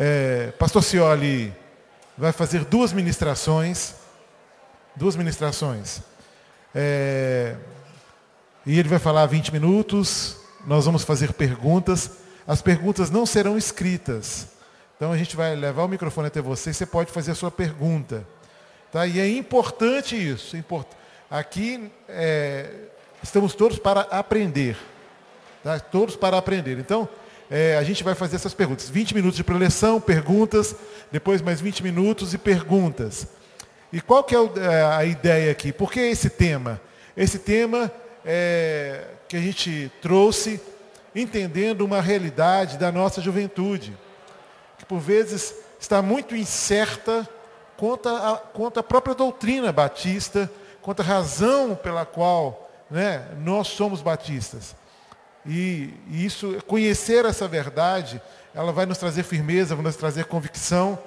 É, Pastor Cioli vai fazer duas ministrações. Duas ministrações. É, e ele vai falar 20 minutos. Nós vamos fazer perguntas. As perguntas não serão escritas. Então a gente vai levar o microfone até você. Você pode fazer a sua pergunta. Tá? E é importante isso. Aqui é, estamos todos para aprender. Tá? Todos para aprender. Então, é, a gente vai fazer essas perguntas. 20 minutos de preleção, perguntas, depois mais 20 minutos e perguntas. E qual que é, é a ideia aqui? Por que esse tema? Esse tema é, que a gente trouxe entendendo uma realidade da nossa juventude, que por vezes está muito incerta quanto a, quanto a própria doutrina batista, quanto a razão pela qual né, nós somos batistas. E, e isso, conhecer essa verdade, ela vai nos trazer firmeza, vai nos trazer convicção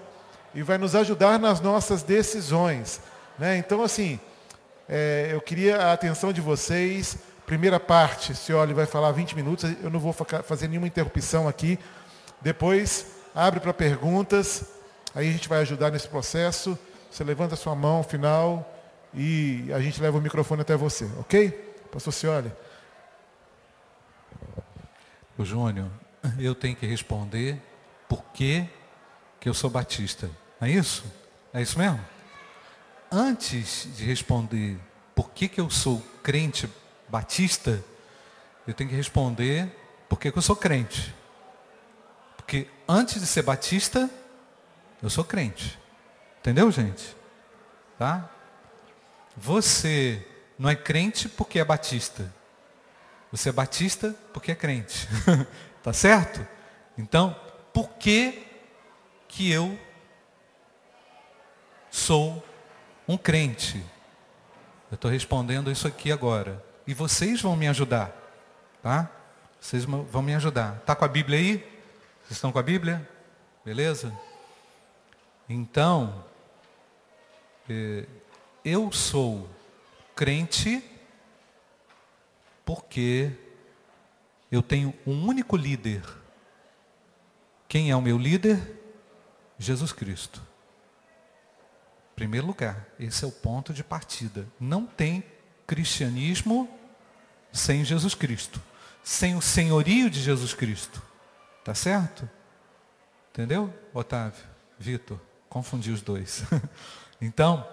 e vai nos ajudar nas nossas decisões. Né? Então, assim, é, eu queria a atenção de vocês. Primeira parte, se olha, vai falar 20 minutos, eu não vou fazer nenhuma interrupção aqui. Depois, abre para perguntas, aí a gente vai ajudar nesse processo. Você levanta a sua mão, final, e a gente leva o microfone até você, ok? Pastor Cioli. O Júnior, eu tenho que responder por que, eu sou batista. Não é isso? É isso mesmo? Antes de responder por que, que eu sou crente batista, eu tenho que responder por que, que eu sou crente. Porque antes de ser batista, eu sou crente. Entendeu, gente? Tá? Você não é crente porque é batista. Você é batista porque é crente. tá certo? Então, por que que eu sou um crente? Eu estou respondendo isso aqui agora. E vocês vão me ajudar. Tá? Vocês vão me ajudar. Tá com a Bíblia aí? Vocês estão com a Bíblia? Beleza? Então, eh, eu sou crente porque eu tenho um único líder. Quem é o meu líder? Jesus Cristo. Primeiro lugar, esse é o ponto de partida. Não tem cristianismo sem Jesus Cristo, sem o senhorio de Jesus Cristo. Tá certo? Entendeu, Otávio? Vitor, confundi os dois. então,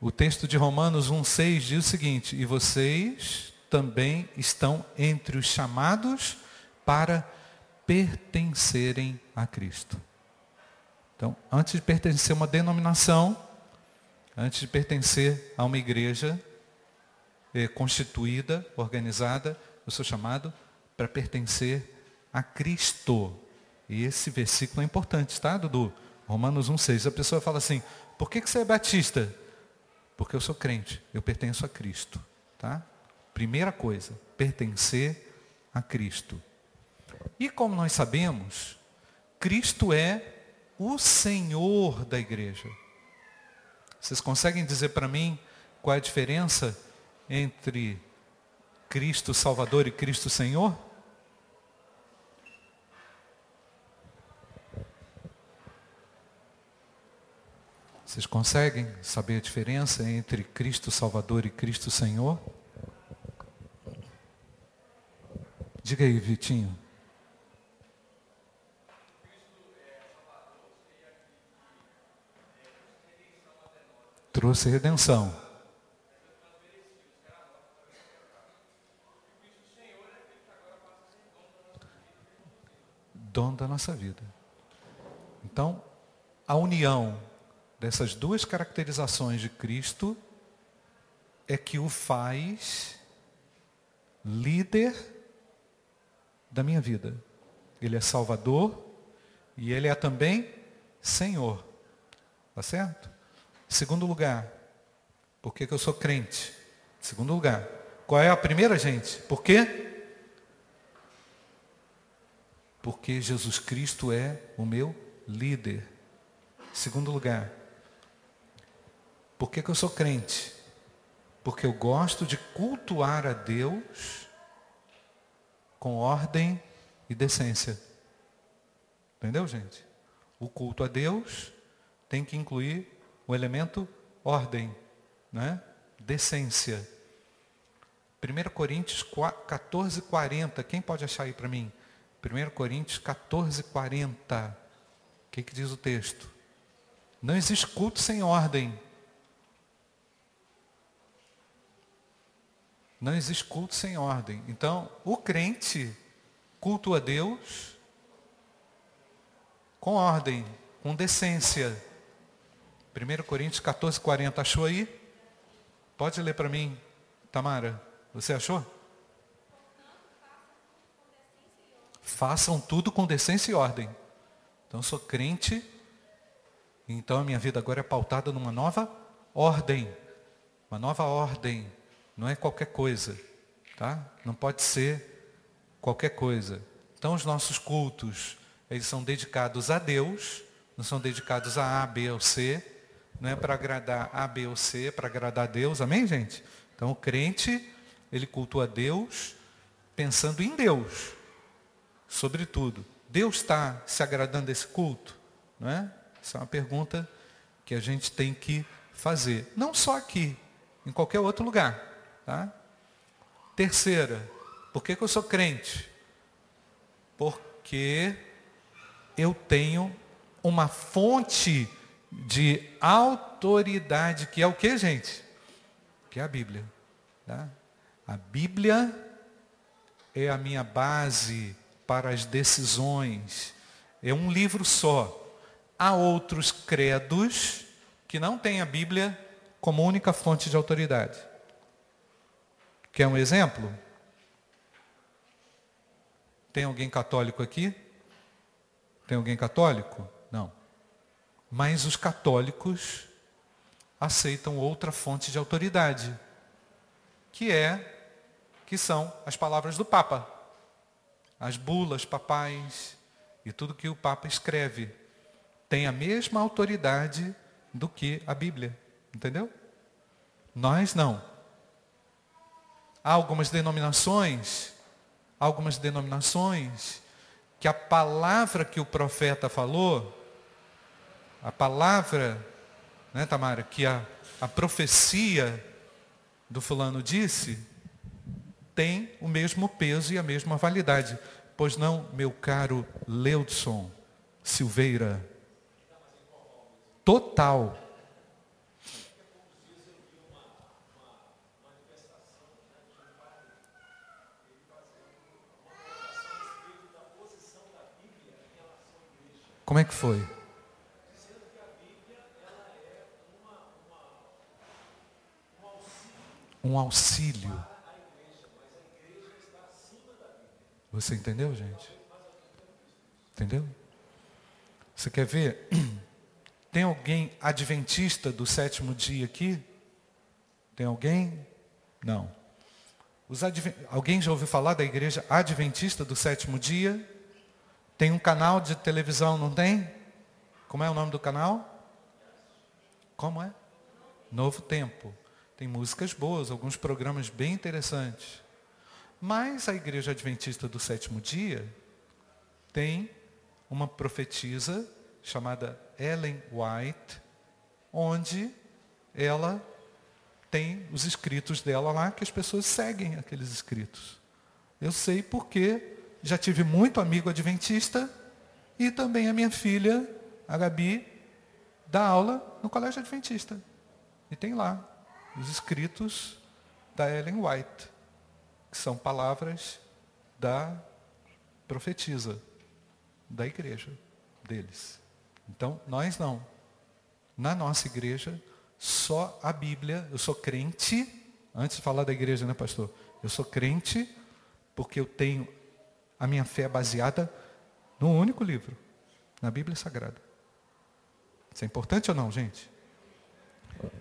o texto de Romanos 1,6 diz o seguinte: E vocês também estão entre os chamados para pertencerem a Cristo. Então, antes de pertencer a uma denominação, antes de pertencer a uma igreja é, constituída, organizada, eu sou chamado para pertencer a Cristo. E esse versículo é importante, tá, Dudu? Romanos 1,6. A pessoa fala assim, por que, que você é batista? Porque eu sou crente, eu pertenço a Cristo. Tá? Primeira coisa, pertencer a Cristo. E como nós sabemos, Cristo é o Senhor da igreja. Vocês conseguem dizer para mim qual é a diferença entre Cristo Salvador e Cristo Senhor? Vocês conseguem saber a diferença entre Cristo Salvador e Cristo Senhor? Diga aí, Vitinho. Trouxe redenção. Dono da nossa vida. Então, a união dessas duas caracterizações de Cristo é que o faz líder da minha vida. Ele é Salvador e Ele é também Senhor. Tá certo? Segundo lugar, por que, que eu sou crente? Segundo lugar, qual é a primeira, gente? Por quê? Porque Jesus Cristo é o meu líder. Segundo lugar, por que, que eu sou crente? Porque eu gosto de cultuar a Deus com ordem e decência. Entendeu, gente? O culto a Deus tem que incluir o elemento ordem, né? decência. 1 Coríntios 14, 40. Quem pode achar aí para mim? 1 Coríntios 14, 40. O que, que diz o texto? Não existe culto sem ordem. Não existe culto sem ordem. Então, o crente cultua Deus com ordem, com decência. 1 Coríntios 14, 40. Achou aí? Pode ler para mim, Tamara. Você achou? Façam tudo com decência e ordem. Então, eu sou crente, então a minha vida agora é pautada numa nova ordem. Uma nova ordem. Não é qualquer coisa. Tá? Não pode ser qualquer coisa. Então, os nossos cultos, eles são dedicados a Deus, não são dedicados a A, B ou C, não é para agradar A, B ou C, é para agradar a Deus, amém, gente? Então o crente, ele cultua Deus pensando em Deus, sobretudo. Deus está se agradando desse culto? Não é? Essa é uma pergunta que a gente tem que fazer. Não só aqui, em qualquer outro lugar. Tá? Terceira, por que, que eu sou crente? Porque eu tenho uma fonte de autoridade, que é o que, gente? Que é a Bíblia. Tá? A Bíblia é a minha base para as decisões. É um livro só. Há outros credos que não têm a Bíblia como única fonte de autoridade. Quer um exemplo? Tem alguém católico aqui? Tem alguém católico? Não. Mas os católicos aceitam outra fonte de autoridade, que é que são as palavras do Papa. As bulas papais e tudo que o Papa escreve tem a mesma autoridade do que a Bíblia, entendeu? Nós não. Há algumas denominações, algumas denominações que a palavra que o profeta falou, a palavra, né, Tamara, que a, a profecia do fulano disse, tem o mesmo peso e a mesma validade. Pois não, meu caro Leudson Silveira? Total. Como é que foi? Um auxílio. Você entendeu, gente? Entendeu? Você quer ver? Tem alguém adventista do sétimo dia aqui? Tem alguém? Não. Adven... Alguém já ouviu falar da igreja adventista do sétimo dia? Tem um canal de televisão, não tem? Como é o nome do canal? Como é? Novo Tempo. Tem músicas boas, alguns programas bem interessantes. Mas a Igreja Adventista do Sétimo Dia tem uma profetisa chamada Ellen White, onde ela tem os escritos dela lá, que as pessoas seguem aqueles escritos. Eu sei porque já tive muito amigo adventista e também a minha filha, a Gabi, dá aula no colégio adventista. E tem lá os escritos da Ellen White, que são palavras da profetisa da igreja deles. Então, nós não. Na nossa igreja, só a Bíblia, eu sou crente, antes de falar da igreja, né, pastor? Eu sou crente porque eu tenho a minha fé é baseada num único livro, na Bíblia Sagrada. Isso é importante ou não, gente?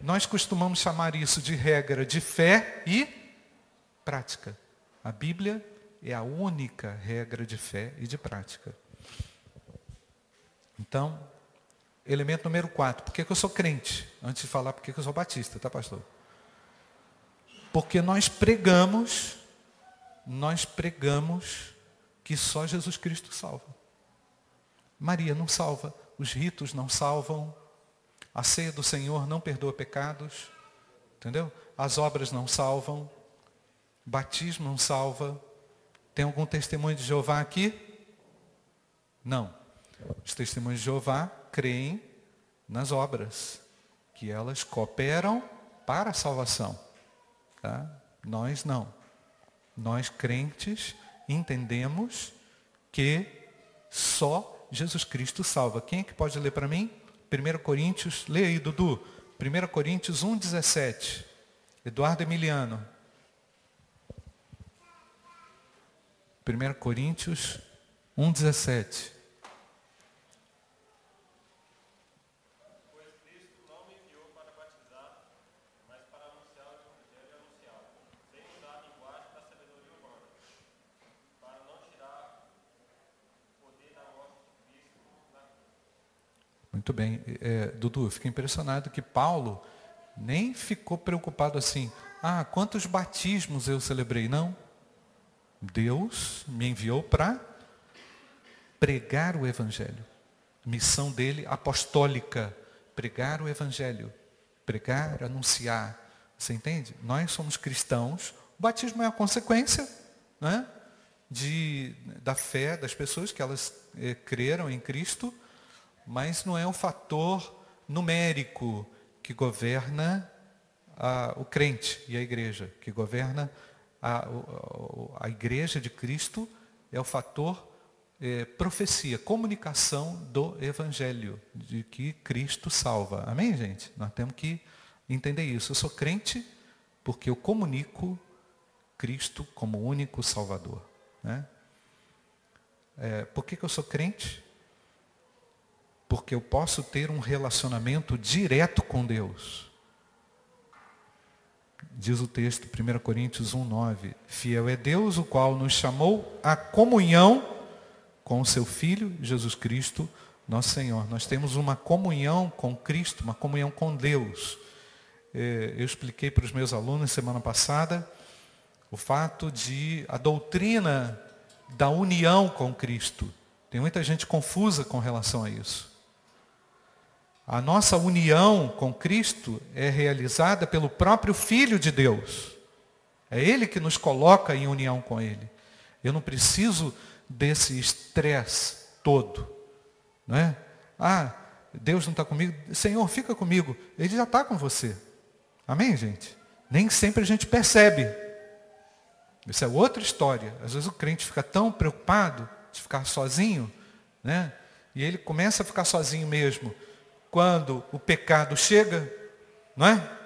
Nós costumamos chamar isso de regra de fé e prática. A Bíblia é a única regra de fé e de prática. Então, elemento número 4. Por que, que eu sou crente? Antes de falar por que, que eu sou batista, tá, pastor? Porque nós pregamos, nós pregamos que só Jesus Cristo salva. Maria não salva. os ritos não salvam, a ceia do Senhor não perdoa pecados, entendeu? As obras não salvam, batismo não salva. Tem algum testemunho de Jeová aqui? Não. Os testemunhos de Jeová creem nas obras, que elas cooperam para a salvação. Tá? Nós não. Nós crentes entendemos que só Jesus Cristo salva. Quem é que pode ler para mim? 1 Coríntios, leia aí, Dudu. 1 Coríntios 1,17. Eduardo Emiliano. 1 Coríntios 1,17. Muito bem. É, Dudu, eu fiquei impressionado que Paulo nem ficou preocupado assim. Ah, quantos batismos eu celebrei? Não. Deus me enviou para pregar o Evangelho. Missão dele apostólica. Pregar o Evangelho. Pregar, anunciar. Você entende? Nós somos cristãos. O batismo é a consequência né, de, da fé das pessoas que elas eh, creram em Cristo mas não é um fator numérico que governa o crente e a igreja, que governa a, a, a igreja de Cristo é o fator é, profecia, comunicação do evangelho, de que Cristo salva. Amém, gente? Nós temos que entender isso. Eu sou crente porque eu comunico Cristo como único Salvador. Né? É, por que, que eu sou crente? Porque eu posso ter um relacionamento direto com Deus. Diz o texto, 1 Coríntios 1,9: Fiel é Deus, o qual nos chamou à comunhão com o seu Filho, Jesus Cristo, nosso Senhor. Nós temos uma comunhão com Cristo, uma comunhão com Deus. É, eu expliquei para os meus alunos semana passada o fato de a doutrina da união com Cristo. Tem muita gente confusa com relação a isso. A nossa união com Cristo é realizada pelo próprio Filho de Deus. É Ele que nos coloca em união com Ele. Eu não preciso desse estresse todo. Não é? Ah, Deus não está comigo. Senhor, fica comigo. Ele já está com você. Amém, gente? Nem sempre a gente percebe. Isso é outra história. Às vezes o crente fica tão preocupado de ficar sozinho, né? E ele começa a ficar sozinho mesmo quando o pecado chega, não é?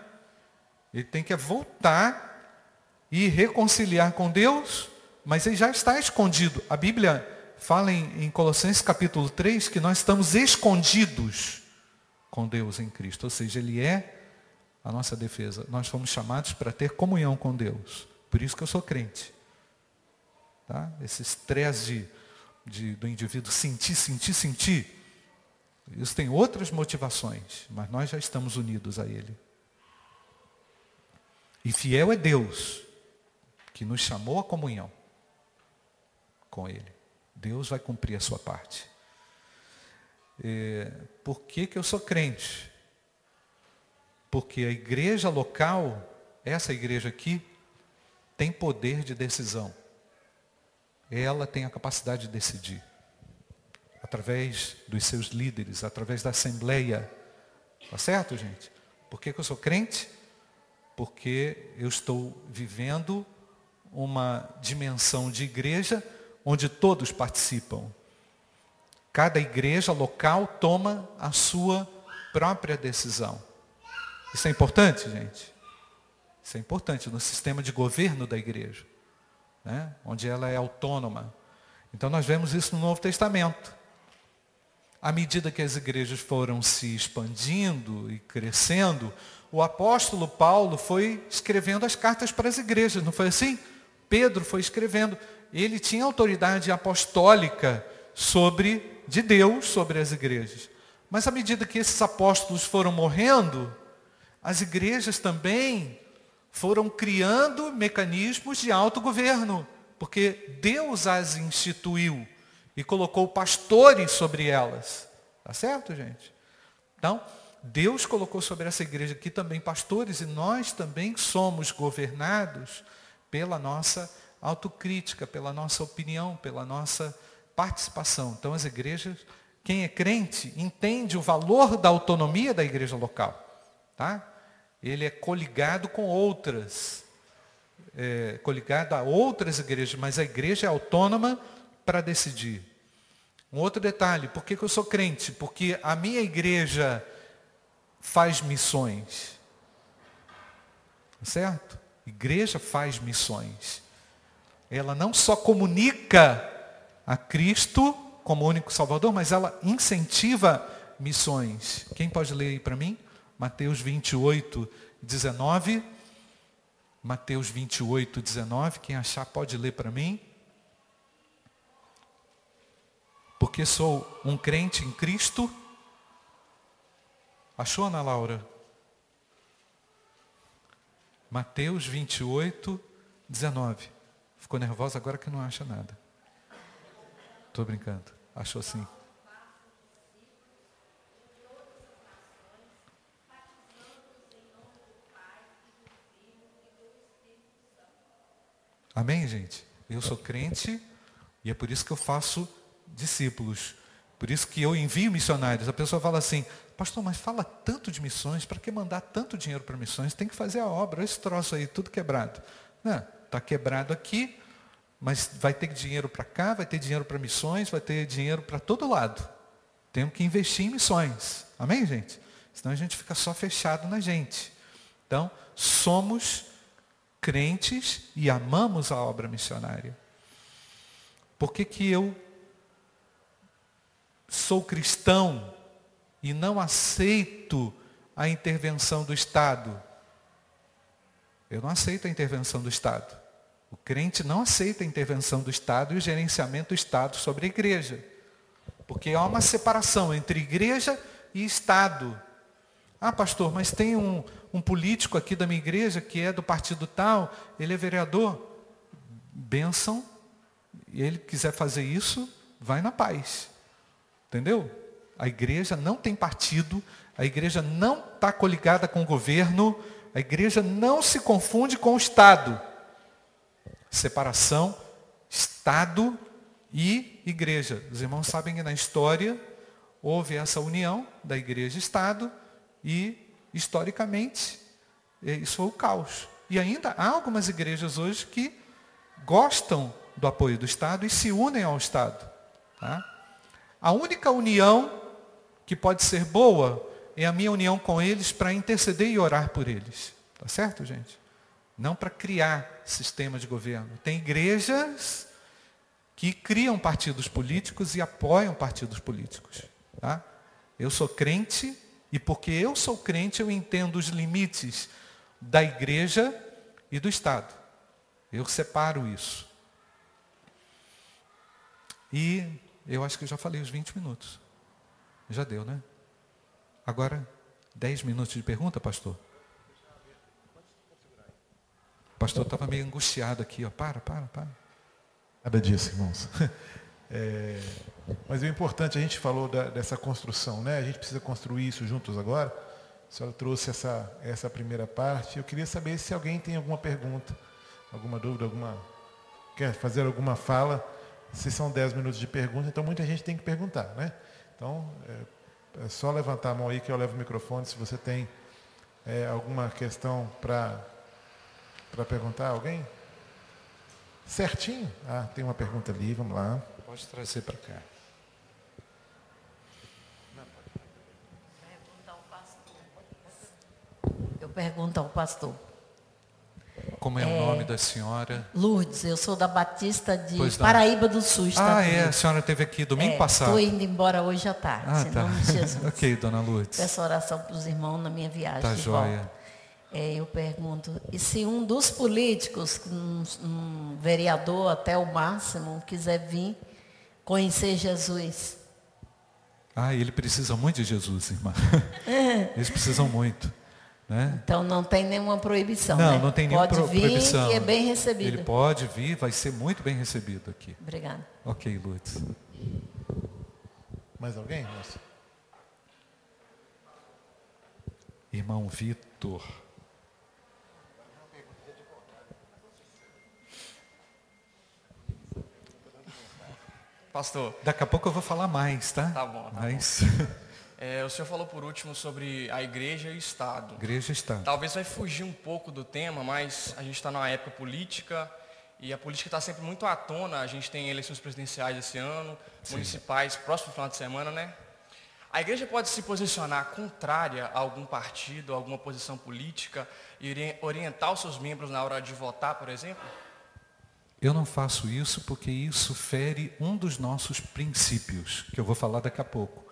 Ele tem que voltar e reconciliar com Deus, mas ele já está escondido. A Bíblia fala em, em Colossenses capítulo 3 que nós estamos escondidos com Deus em Cristo, ou seja, Ele é a nossa defesa. Nós fomos chamados para ter comunhão com Deus. Por isso que eu sou crente. Tá? Esse estresse de, de, do indivíduo sentir, sentir, sentir, isso tem outras motivações, mas nós já estamos unidos a Ele. E fiel é Deus, que nos chamou à comunhão com Ele. Deus vai cumprir a sua parte. É, por que, que eu sou crente? Porque a igreja local, essa igreja aqui, tem poder de decisão. Ela tem a capacidade de decidir através dos seus líderes, através da assembleia. Tá certo, gente? Por que, que eu sou crente? Porque eu estou vivendo uma dimensão de igreja onde todos participam. Cada igreja local toma a sua própria decisão. Isso é importante, gente? Isso é importante no sistema de governo da igreja, né? onde ela é autônoma. Então nós vemos isso no Novo Testamento à medida que as igrejas foram se expandindo e crescendo, o apóstolo Paulo foi escrevendo as cartas para as igrejas, não foi assim? Pedro foi escrevendo. Ele tinha autoridade apostólica sobre de Deus sobre as igrejas. Mas à medida que esses apóstolos foram morrendo, as igrejas também foram criando mecanismos de autogoverno, porque Deus as instituiu e colocou pastores sobre elas. Tá certo, gente? Então, Deus colocou sobre essa igreja aqui também pastores e nós também somos governados pela nossa autocrítica, pela nossa opinião, pela nossa participação. Então as igrejas, quem é crente, entende o valor da autonomia da igreja local. Tá? Ele é coligado com outras, é, coligado a outras igrejas, mas a igreja é autônoma para decidir. Um outro detalhe, por que, que eu sou crente? Porque a minha igreja faz missões. Certo? Igreja faz missões. Ela não só comunica a Cristo como único Salvador, mas ela incentiva missões. Quem pode ler aí para mim? Mateus 28, 19. Mateus 28, 19. Quem achar pode ler para mim. Porque sou um crente em Cristo. Achou, Ana Laura? Mateus 28, 19. Ficou nervosa agora que não acha nada. Estou brincando. Achou sim. Amém, gente? Eu sou crente e é por isso que eu faço discípulos. Por isso que eu envio missionários. A pessoa fala assim, pastor, mas fala tanto de missões, para que mandar tanto dinheiro para missões? Tem que fazer a obra, esse troço aí, tudo quebrado. Não, está quebrado aqui, mas vai ter dinheiro para cá, vai ter dinheiro para missões, vai ter dinheiro para todo lado. Temos que investir em missões. Amém, gente? Senão a gente fica só fechado na gente. Então, somos crentes e amamos a obra missionária. Por que, que eu sou cristão e não aceito a intervenção do Estado? Eu não aceito a intervenção do Estado. O crente não aceita a intervenção do Estado e o gerenciamento do Estado sobre a igreja. Porque há uma separação entre igreja e Estado. Ah, pastor, mas tem um, um político aqui da minha igreja que é do partido tal, ele é vereador. Benção, e ele quiser fazer isso, vai na paz. Entendeu? A igreja não tem partido, a igreja não está coligada com o governo, a igreja não se confunde com o Estado. Separação, Estado e igreja. Os irmãos sabem que na história houve essa união da igreja e Estado e, historicamente, isso foi o caos. E ainda há algumas igrejas hoje que gostam do apoio do Estado e se unem ao Estado. Tá? A única união que pode ser boa é a minha união com eles para interceder e orar por eles. Tá certo, gente? Não para criar sistema de governo. Tem igrejas que criam partidos políticos e apoiam partidos políticos. Tá? Eu sou crente e porque eu sou crente eu entendo os limites da igreja e do Estado. Eu separo isso. E eu acho que eu já falei os 20 minutos. Já deu, né? Agora, 10 minutos de pergunta, pastor? O pastor estava meio angustiado aqui, ó. Para, para, para. Nada disso, irmãos. É, mas o importante, a gente falou da, dessa construção, né? A gente precisa construir isso juntos agora. A senhora trouxe essa, essa primeira parte. Eu queria saber se alguém tem alguma pergunta, alguma dúvida, alguma. Quer fazer alguma fala? Se são 10 minutos de pergunta, então muita gente tem que perguntar, né? Então, é, é só levantar a mão aí que eu levo o microfone se você tem é, alguma questão para perguntar. Alguém? Certinho? Ah, tem uma pergunta ali, vamos lá. Pode trazer para cá. Eu pergunto ao pastor. Como é, é, o nome da senhora? Lourdes, eu sou da Batista de Paraíba do Sul. Ah, é, a senhora esteve aqui domingo é, passado. Estou indo embora hoje à tarde, ah, em tá. nome de Jesus. ok, dona Lourdes. Peço oração para os irmãos na minha viagem tá de joia. volta. É, eu pergunto, e se um dos políticos, um, um vereador até o máximo, quiser vir conhecer Jesus? Ah, ele precisa muito de Jesus, irmã. Eles precisam muito. Né? Então não tem nenhuma proibição. Não, né? não tem nenhuma pode vir, proibição. é bem recebido. Ele pode vir, vai ser muito bem recebido aqui. Obrigada. Ok, Lutz. Mais alguém. Irmão Vitor. Pastor. Daqui a pouco eu vou falar mais, tá? Tá bom. Tá Mas... Bom. É, o senhor falou por último sobre a igreja e o Estado. Igreja e Estado. Talvez vai fugir um pouco do tema, mas a gente está numa época política e a política está sempre muito à tona. A gente tem eleições presidenciais esse ano, Sim. municipais, próximo final de semana, né? A igreja pode se posicionar contrária a algum partido, a alguma posição política e orientar os seus membros na hora de votar, por exemplo? Eu não faço isso porque isso fere um dos nossos princípios, que eu vou falar daqui a pouco,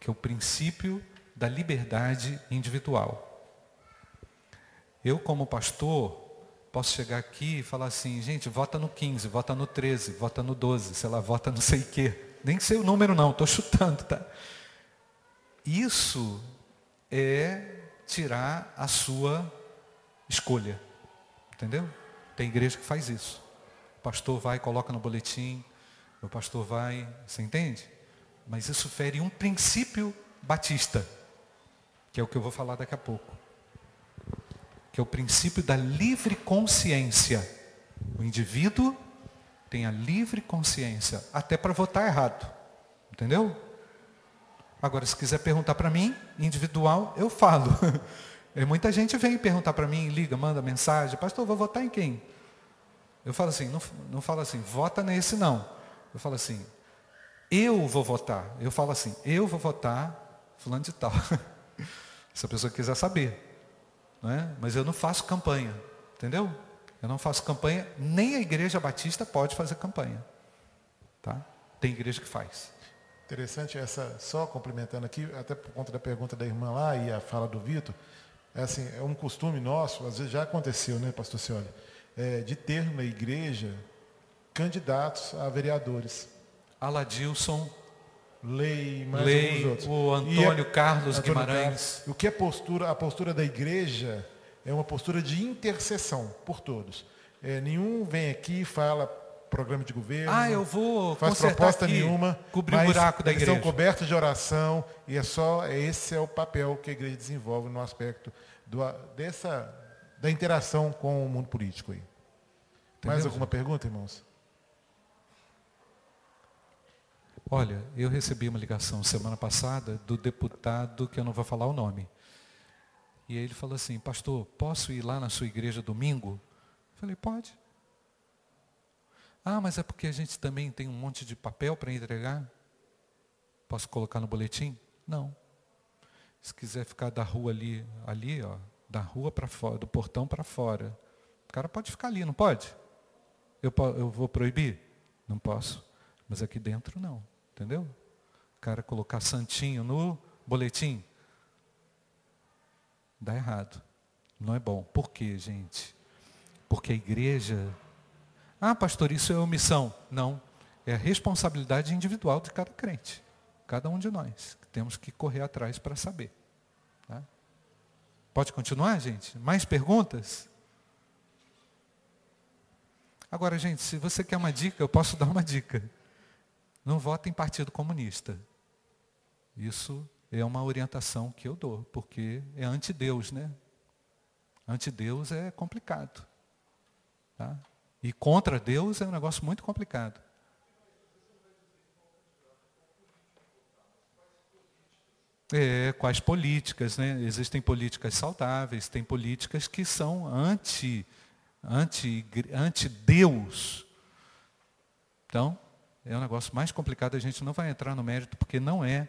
que é o princípio da liberdade individual. Eu, como pastor, posso chegar aqui e falar assim, gente, vota no 15, vota no 13, vota no 12, sei lá, vota não sei o quê. Nem sei o número não, estou chutando, tá? Isso é tirar a sua escolha. Entendeu? Tem igreja que faz isso. O pastor vai, coloca no boletim, o pastor vai, você entende? Mas isso fere um princípio batista, que é o que eu vou falar daqui a pouco. Que é o princípio da livre consciência. O indivíduo tem a livre consciência, até para votar errado. Entendeu? Agora, se quiser perguntar para mim, individual, eu falo. Muita gente vem perguntar para mim, liga, manda mensagem, pastor, vou votar em quem? Eu falo assim, não, não falo assim, vota nesse não. Eu falo assim, eu vou votar. Eu falo assim, eu vou votar fulano de tal. Se a pessoa quiser saber. Não é? Mas eu não faço campanha. Entendeu? Eu não faço campanha, nem a igreja batista pode fazer campanha. Tá? Tem igreja que faz. Interessante essa, só complementando aqui, até por conta da pergunta da irmã lá e a fala do Vitor, é assim, é um costume nosso, às vezes já aconteceu, né, pastor Cioli? é, de ter na igreja candidatos a vereadores. Aladilson, Lei, mais Lei, o Antônio a, Carlos Antônio Guimarães. Carlos, o que é postura, a postura da igreja é uma postura de intercessão por todos. É, nenhum vem aqui e fala programa de governo. Ah, eu vou faz proposta aqui, nenhuma. Cobrir o buraco da igreja. São cobertos de oração e é só esse é o papel que a igreja desenvolve no aspecto do, dessa da interação com o mundo político aí. Entendeu? Mais alguma pergunta, irmãos? Olha, eu recebi uma ligação semana passada do deputado que eu não vou falar o nome. E ele falou assim, pastor, posso ir lá na sua igreja domingo? Eu falei, pode. Ah, mas é porque a gente também tem um monte de papel para entregar? Posso colocar no boletim? Não. Se quiser ficar da rua ali, ali, ó, da rua para fora, do portão para fora, o cara pode ficar ali, não pode? Eu, eu vou proibir? Não posso. Mas aqui dentro não. Entendeu? O cara colocar santinho no boletim. Dá errado. Não é bom. Por quê, gente? Porque a igreja. Ah, pastor, isso é omissão. Não. É a responsabilidade individual de cada crente. Cada um de nós. Temos que correr atrás para saber. Tá? Pode continuar, gente? Mais perguntas? Agora, gente, se você quer uma dica, eu posso dar uma dica. Não vote em Partido Comunista. Isso é uma orientação que eu dou, porque é anti-Deus, né? Anti-Deus é complicado. Tá? E contra Deus é um negócio muito complicado. É, quais políticas, né? Existem políticas saudáveis, tem políticas que são anti ante, ante Deus. Então, é um negócio mais complicado, a gente não vai entrar no mérito, porque não é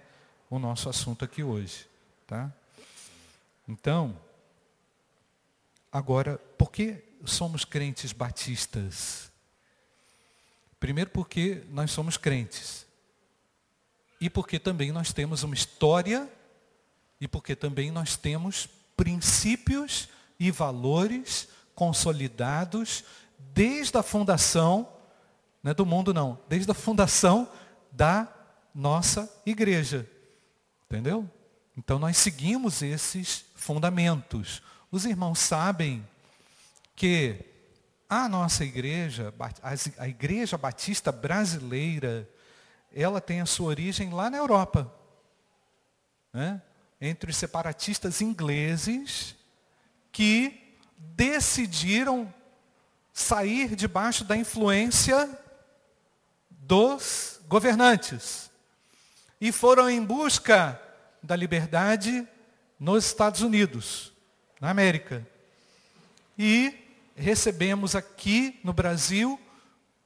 o nosso assunto aqui hoje. Tá? Então, agora, por que somos crentes batistas? Primeiro porque nós somos crentes. E porque também nós temos uma história e porque também nós temos princípios e valores consolidados desde a fundação, não é do mundo não, desde a fundação da nossa igreja. Entendeu? Então nós seguimos esses fundamentos. Os irmãos sabem que a nossa igreja, a igreja batista brasileira, ela tem a sua origem lá na Europa. Né? entre os separatistas ingleses que decidiram sair debaixo da influência dos governantes e foram em busca da liberdade nos Estados Unidos, na América. E recebemos aqui no Brasil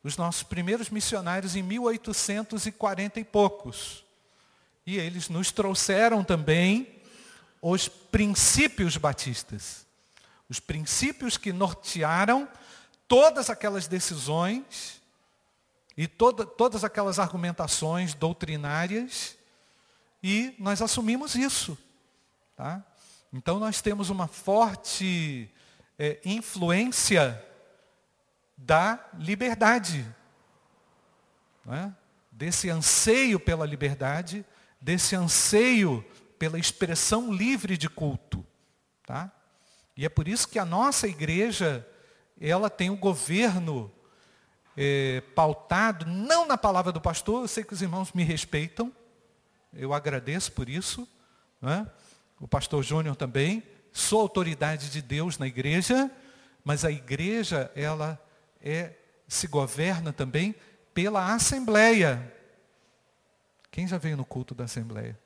os nossos primeiros missionários em 1840 e poucos. E eles nos trouxeram também os princípios batistas. Os princípios que nortearam todas aquelas decisões e toda, todas aquelas argumentações doutrinárias e nós assumimos isso. Tá? Então nós temos uma forte é, influência da liberdade. É? Desse anseio pela liberdade, desse anseio pela expressão livre de culto. Tá? E é por isso que a nossa igreja, ela tem o um governo é, pautado, não na palavra do pastor, eu sei que os irmãos me respeitam, eu agradeço por isso, é? o pastor Júnior também, sou autoridade de Deus na igreja, mas a igreja, ela é, se governa também pela assembleia. Quem já veio no culto da assembleia?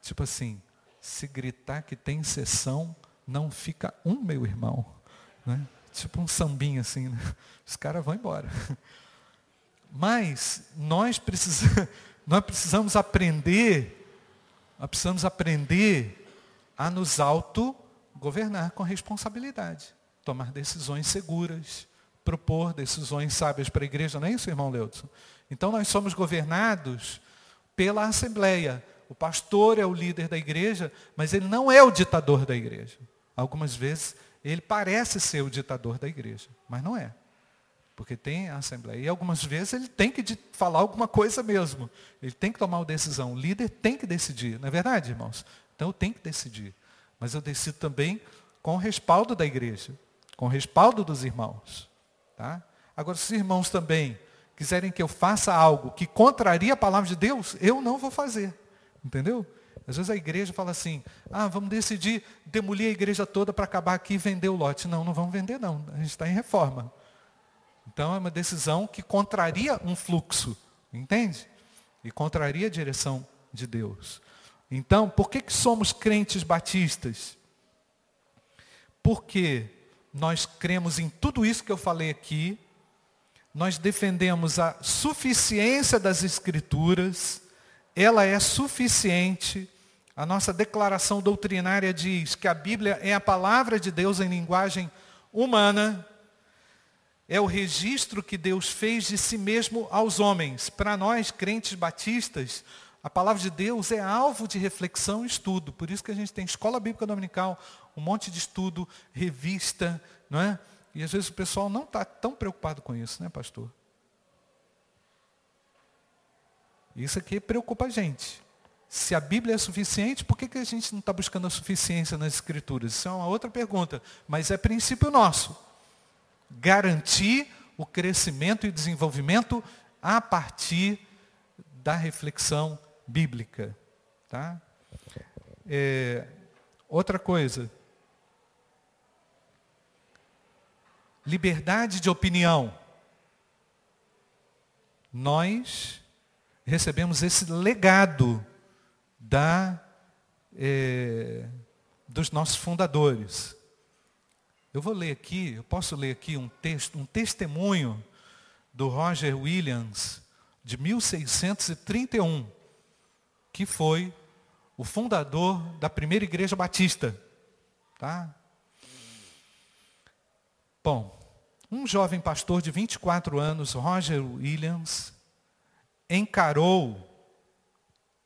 Tipo assim, se gritar que tem sessão, não fica um, meu irmão. Né? Tipo um sambinho assim, né? os caras vão embora. Mas nós precisamos, nós precisamos aprender, nós precisamos aprender a nos auto-governar com responsabilidade, tomar decisões seguras, propor decisões sábias para a igreja, não é isso, irmão Leudson? Então nós somos governados pela Assembleia. O pastor é o líder da igreja, mas ele não é o ditador da igreja. Algumas vezes ele parece ser o ditador da igreja, mas não é. Porque tem a Assembleia. E algumas vezes ele tem que falar alguma coisa mesmo. Ele tem que tomar uma decisão. O líder tem que decidir, não é verdade, irmãos? Então eu tenho que decidir. Mas eu decido também com o respaldo da igreja, com o respaldo dos irmãos. Tá? Agora, se os irmãos também quiserem que eu faça algo que contraria a palavra de Deus, eu não vou fazer. Entendeu? Às vezes a igreja fala assim, ah, vamos decidir demolir a igreja toda para acabar aqui e vender o lote. Não, não vamos vender não. A gente está em reforma. Então é uma decisão que contraria um fluxo, entende? E contraria a direção de Deus. Então, por que, que somos crentes batistas? Porque nós cremos em tudo isso que eu falei aqui, nós defendemos a suficiência das Escrituras, ela é suficiente. A nossa declaração doutrinária diz que a Bíblia é a palavra de Deus em linguagem humana, é o registro que Deus fez de si mesmo aos homens. Para nós, crentes batistas, a palavra de Deus é alvo de reflexão e estudo. Por isso que a gente tem escola bíblica dominical, um monte de estudo, revista, não é? E às vezes o pessoal não está tão preocupado com isso, né, pastor? Isso aqui preocupa a gente. Se a Bíblia é suficiente, por que, que a gente não está buscando a suficiência nas Escrituras? Isso é uma outra pergunta. Mas é princípio nosso. Garantir o crescimento e desenvolvimento a partir da reflexão bíblica. Tá? É, outra coisa. Liberdade de opinião. Nós recebemos esse legado da, é, dos nossos fundadores. Eu vou ler aqui, eu posso ler aqui um texto, um testemunho do Roger Williams, de 1631, que foi o fundador da primeira igreja batista. Tá? Bom, um jovem pastor de 24 anos, Roger Williams, encarou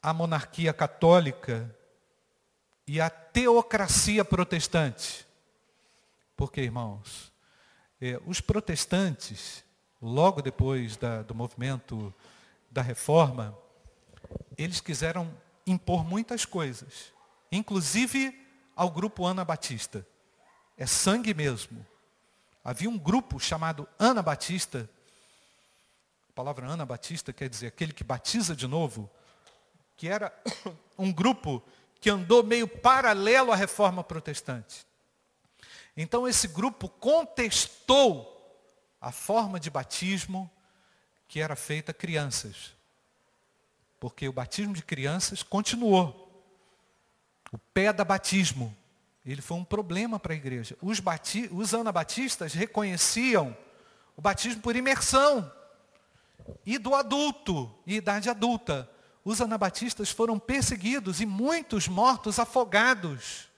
a monarquia católica e a teocracia protestante. Porque, irmãos, eh, os protestantes, logo depois da, do movimento da reforma, eles quiseram impor muitas coisas, inclusive ao grupo Anabatista. É sangue mesmo. Havia um grupo chamado Anabatista a palavra Ana Batista quer dizer aquele que batiza de novo, que era um grupo que andou meio paralelo à reforma protestante. Então esse grupo contestou a forma de batismo que era feita a crianças. Porque o batismo de crianças continuou. O pé da batismo, ele foi um problema para a igreja. Os, bati os anabatistas reconheciam o batismo por imersão. E do adulto, e idade adulta. Os anabatistas foram perseguidos e muitos mortos afogados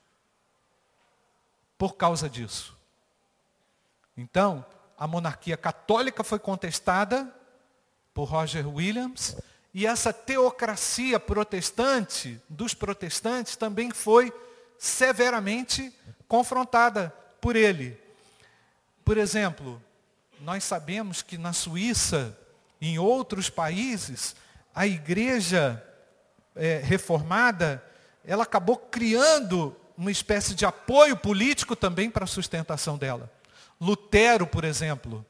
por causa disso. Então, a monarquia católica foi contestada por Roger Williams e essa teocracia protestante dos protestantes também foi severamente confrontada por ele. Por exemplo, nós sabemos que na Suíça em outros países a igreja é, reformada ela acabou criando uma espécie de apoio político também para a sustentação dela. Lutero, por exemplo,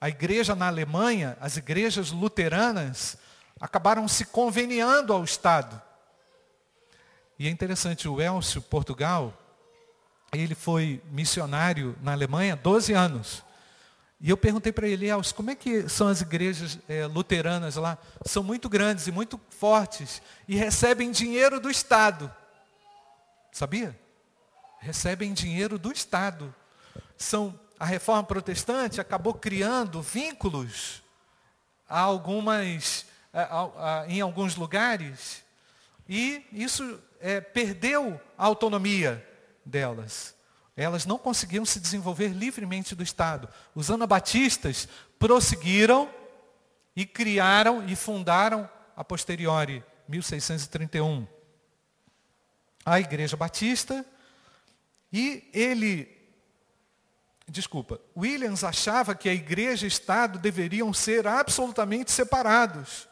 a igreja na Alemanha, as igrejas luteranas, acabaram se conveniando ao Estado. E é interessante, o Elcio, Portugal, ele foi missionário na Alemanha 12 anos. E eu perguntei para ele, Elcio, como é que são as igrejas é, luteranas lá? São muito grandes e muito fortes e recebem dinheiro do Estado. Sabia? Recebem dinheiro do Estado. São, a reforma protestante acabou criando vínculos a algumas, a, a, a, em alguns lugares e isso é, perdeu a autonomia delas. Elas não conseguiam se desenvolver livremente do Estado. Os anabatistas prosseguiram e criaram e fundaram a posteriori, 1631 a Igreja Batista e ele, desculpa, Williams achava que a igreja e Estado deveriam ser absolutamente separados,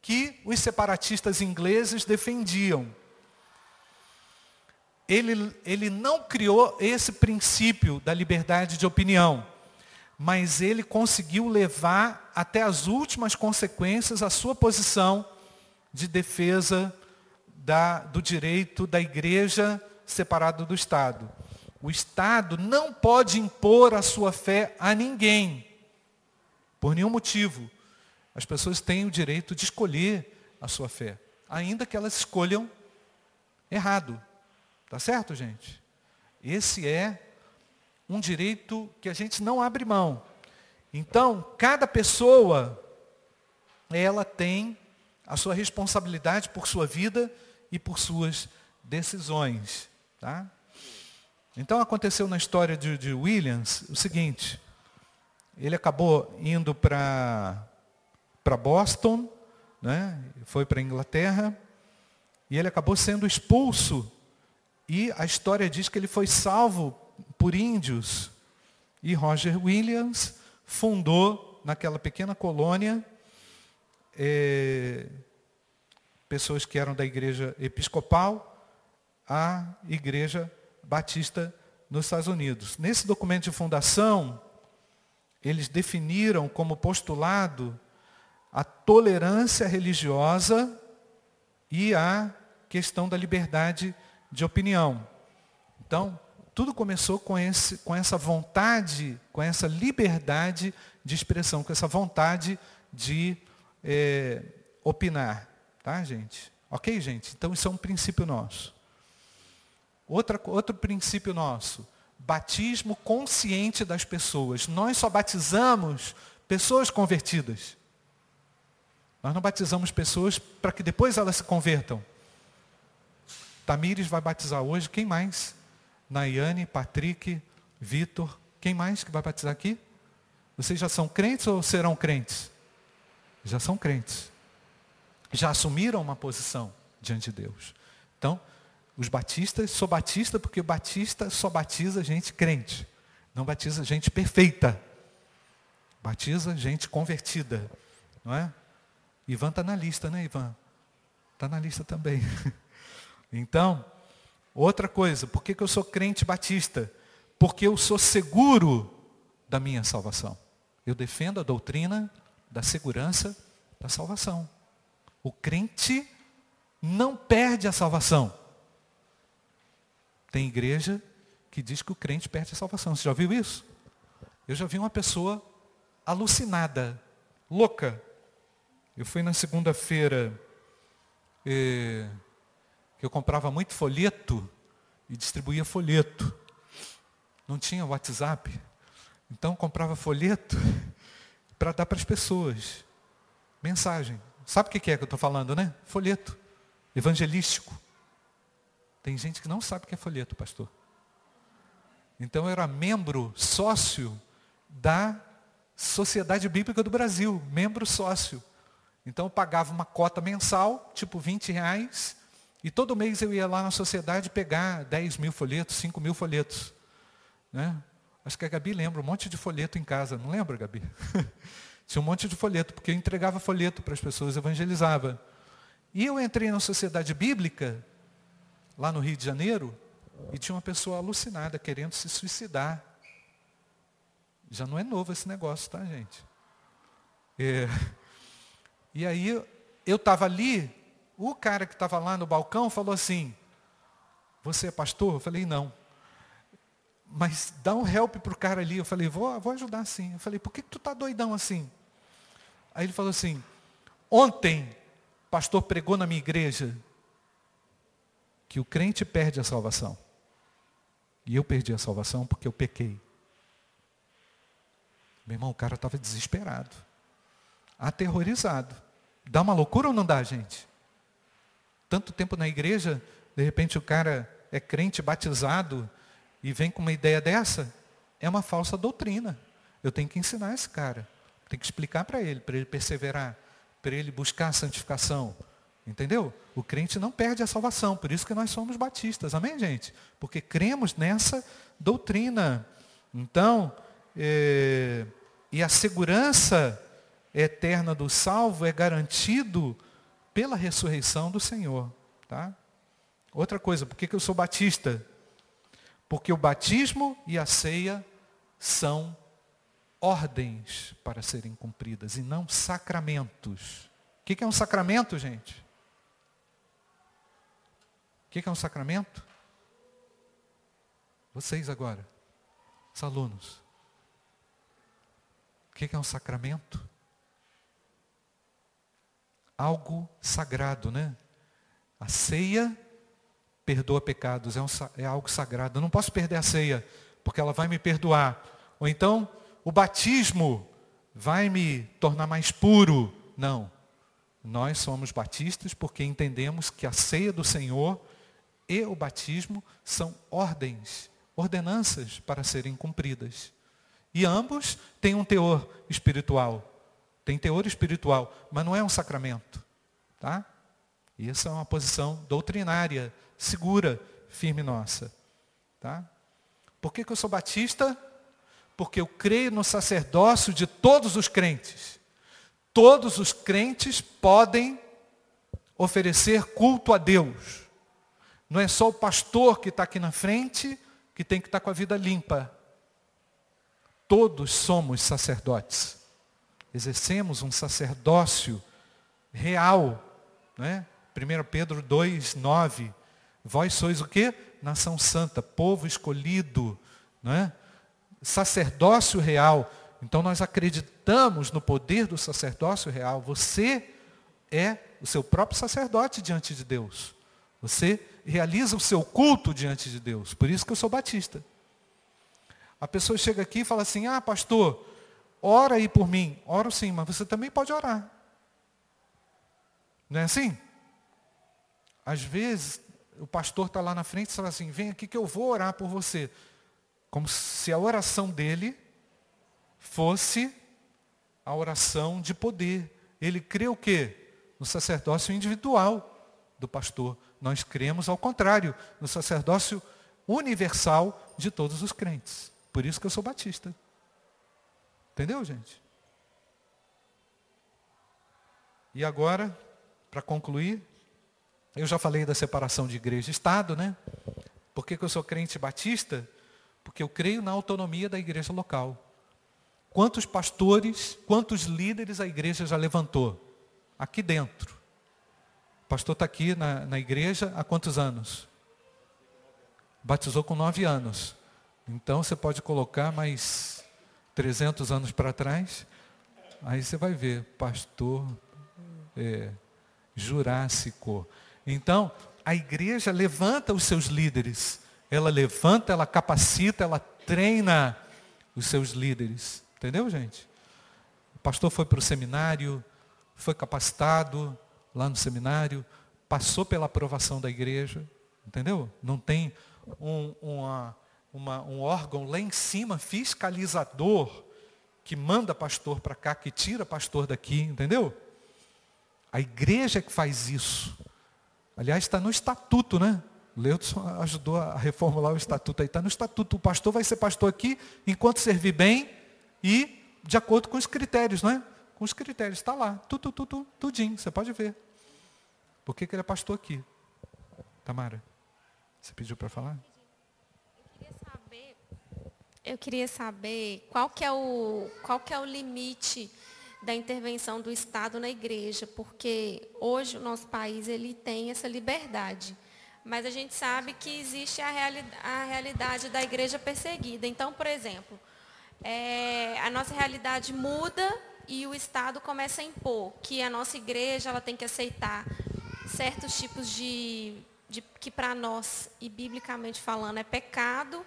que os separatistas ingleses defendiam. Ele, ele não criou esse princípio da liberdade de opinião, mas ele conseguiu levar até as últimas consequências a sua posição de defesa da, do direito da igreja separado do Estado. O Estado não pode impor a sua fé a ninguém, por nenhum motivo. As pessoas têm o direito de escolher a sua fé, ainda que elas escolham errado. Tá certo, gente? Esse é um direito que a gente não abre mão. Então, cada pessoa, ela tem a sua responsabilidade por sua vida e por suas decisões. Tá? Então aconteceu na história de, de Williams o seguinte, ele acabou indo para Boston, né? foi para a Inglaterra, e ele acabou sendo expulso. E a história diz que ele foi salvo por índios. E Roger Williams fundou naquela pequena colônia eh, pessoas que eram da igreja episcopal à igreja batista nos Estados Unidos. Nesse documento de fundação, eles definiram como postulado a tolerância religiosa e a questão da liberdade de opinião. Então, tudo começou com, esse, com essa vontade, com essa liberdade de expressão, com essa vontade de é, opinar. Tá, gente? Ok, gente? Então isso é um princípio nosso. Outra, outro princípio nosso. Batismo consciente das pessoas. Nós só batizamos pessoas convertidas. Nós não batizamos pessoas para que depois elas se convertam. Tamires vai batizar hoje. Quem mais? Nayane, Patrick, Vitor. Quem mais que vai batizar aqui? Vocês já são crentes ou serão crentes? Já são crentes já assumiram uma posição diante de Deus. Então, os batistas, sou batista porque batista só batiza gente crente, não batiza gente perfeita. Batiza gente convertida, não é? Ivan está na lista, né, Ivan? Está na lista também. Então, outra coisa, por que, que eu sou crente batista? Porque eu sou seguro da minha salvação. Eu defendo a doutrina da segurança da salvação. O crente não perde a salvação. Tem igreja que diz que o crente perde a salvação. Você já viu isso? Eu já vi uma pessoa alucinada, louca. Eu fui na segunda-feira eh, que eu comprava muito folheto e distribuía folheto. Não tinha WhatsApp. Então comprava folheto para dar para as pessoas. Mensagem. Sabe o que é que eu estou falando, né? Folheto. Evangelístico. Tem gente que não sabe o que é folheto, pastor. Então eu era membro, sócio da Sociedade Bíblica do Brasil, membro sócio. Então eu pagava uma cota mensal, tipo 20 reais, e todo mês eu ia lá na sociedade pegar 10 mil folhetos, 5 mil folhetos. Né? Acho que a Gabi lembra um monte de folheto em casa, não lembra, Gabi? Tinha um monte de folheto, porque eu entregava folheto para as pessoas, evangelizava. E eu entrei na sociedade bíblica, lá no Rio de Janeiro, e tinha uma pessoa alucinada, querendo se suicidar. Já não é novo esse negócio, tá, gente? É, e aí eu estava ali, o cara que estava lá no balcão falou assim, você é pastor? Eu falei, não. Mas dá um help para o cara ali. Eu falei, vou, vou ajudar sim. Eu falei, por que, que tu está doidão assim? Aí ele falou assim, ontem, pastor pregou na minha igreja que o crente perde a salvação. E eu perdi a salvação porque eu pequei. Meu irmão, o cara estava desesperado, aterrorizado. Dá uma loucura ou não dá, gente? Tanto tempo na igreja, de repente o cara é crente batizado e vem com uma ideia dessa, é uma falsa doutrina. Eu tenho que ensinar esse cara. Tenho que explicar para ele, para ele perseverar, para ele buscar a santificação. Entendeu? O crente não perde a salvação, por isso que nós somos batistas, amém, gente? Porque cremos nessa doutrina. Então, é, e a segurança eterna do salvo é garantido pela ressurreição do Senhor. Tá? Outra coisa, por que, eu sou batista? Porque o batismo e a ceia são ordens para serem cumpridas e não sacramentos. O que, é um sacramento, gente? O que, é um sacramento? Vocês agora, os alunos. O que é um sacramento? Algo sagrado, né? A ceia perdoa pecados, é, um, é algo sagrado. Eu não posso perder a ceia, porque ela vai me perdoar. Ou então, o batismo vai me tornar mais puro. Não. Nós somos batistas porque entendemos que a ceia do Senhor e o batismo são ordens, ordenanças para serem cumpridas. E ambos têm um teor espiritual. Tem teor espiritual, mas não é um sacramento. Tá? Isso é uma posição doutrinária, segura, firme nossa. Tá? Por que, que eu sou batista? Porque eu creio no sacerdócio de todos os crentes. Todos os crentes podem oferecer culto a Deus. Não é só o pastor que está aqui na frente que tem que estar tá com a vida limpa. Todos somos sacerdotes exercemos um sacerdócio real. Né? 1 Pedro 2, 9. Vós sois o quê? Nação santa, povo escolhido, né? sacerdócio real. Então nós acreditamos no poder do sacerdócio real. Você é o seu próprio sacerdote diante de Deus. Você realiza o seu culto diante de Deus. Por isso que eu sou batista. A pessoa chega aqui e fala assim: Ah, pastor, ora aí por mim. Oro sim, mas você também pode orar. Não é assim? Às vezes, o pastor está lá na frente e fala assim, vem aqui que eu vou orar por você. Como se a oração dele fosse a oração de poder. Ele crê o quê? No sacerdócio individual do pastor. Nós cremos ao contrário, no sacerdócio universal de todos os crentes. Por isso que eu sou batista. Entendeu, gente? E agora, para concluir, eu já falei da separação de igreja e Estado, né? Por que, que eu sou crente batista? Porque eu creio na autonomia da igreja local. Quantos pastores, quantos líderes a igreja já levantou? Aqui dentro. pastor está aqui na, na igreja há quantos anos? Batizou com nove anos. Então você pode colocar mais 300 anos para trás. Aí você vai ver, pastor é, jurássico. Então, a igreja levanta os seus líderes. Ela levanta, ela capacita, ela treina os seus líderes. Entendeu, gente? O pastor foi para o seminário, foi capacitado lá no seminário, passou pela aprovação da igreja. Entendeu? Não tem um, uma, uma, um órgão lá em cima, fiscalizador, que manda pastor para cá, que tira pastor daqui, entendeu? A igreja que faz isso. Aliás, está no estatuto, né? Leudson ajudou a reformular o estatuto aí. Está no estatuto. O pastor vai ser pastor aqui enquanto servir bem e de acordo com os critérios, não é? Com os critérios. Está lá. Tudo, tudo, tudinho. Você pode ver. Por que, que ele é pastor aqui? Tamara, você pediu para falar? Eu queria saber qual que é o, qual que é o limite da intervenção do Estado na igreja, porque hoje o nosso país ele tem essa liberdade. Mas a gente sabe que existe a, reali a realidade da igreja perseguida. Então, por exemplo, é, a nossa realidade muda e o Estado começa a impor que a nossa igreja ela tem que aceitar certos tipos de, de que para nós e biblicamente falando é pecado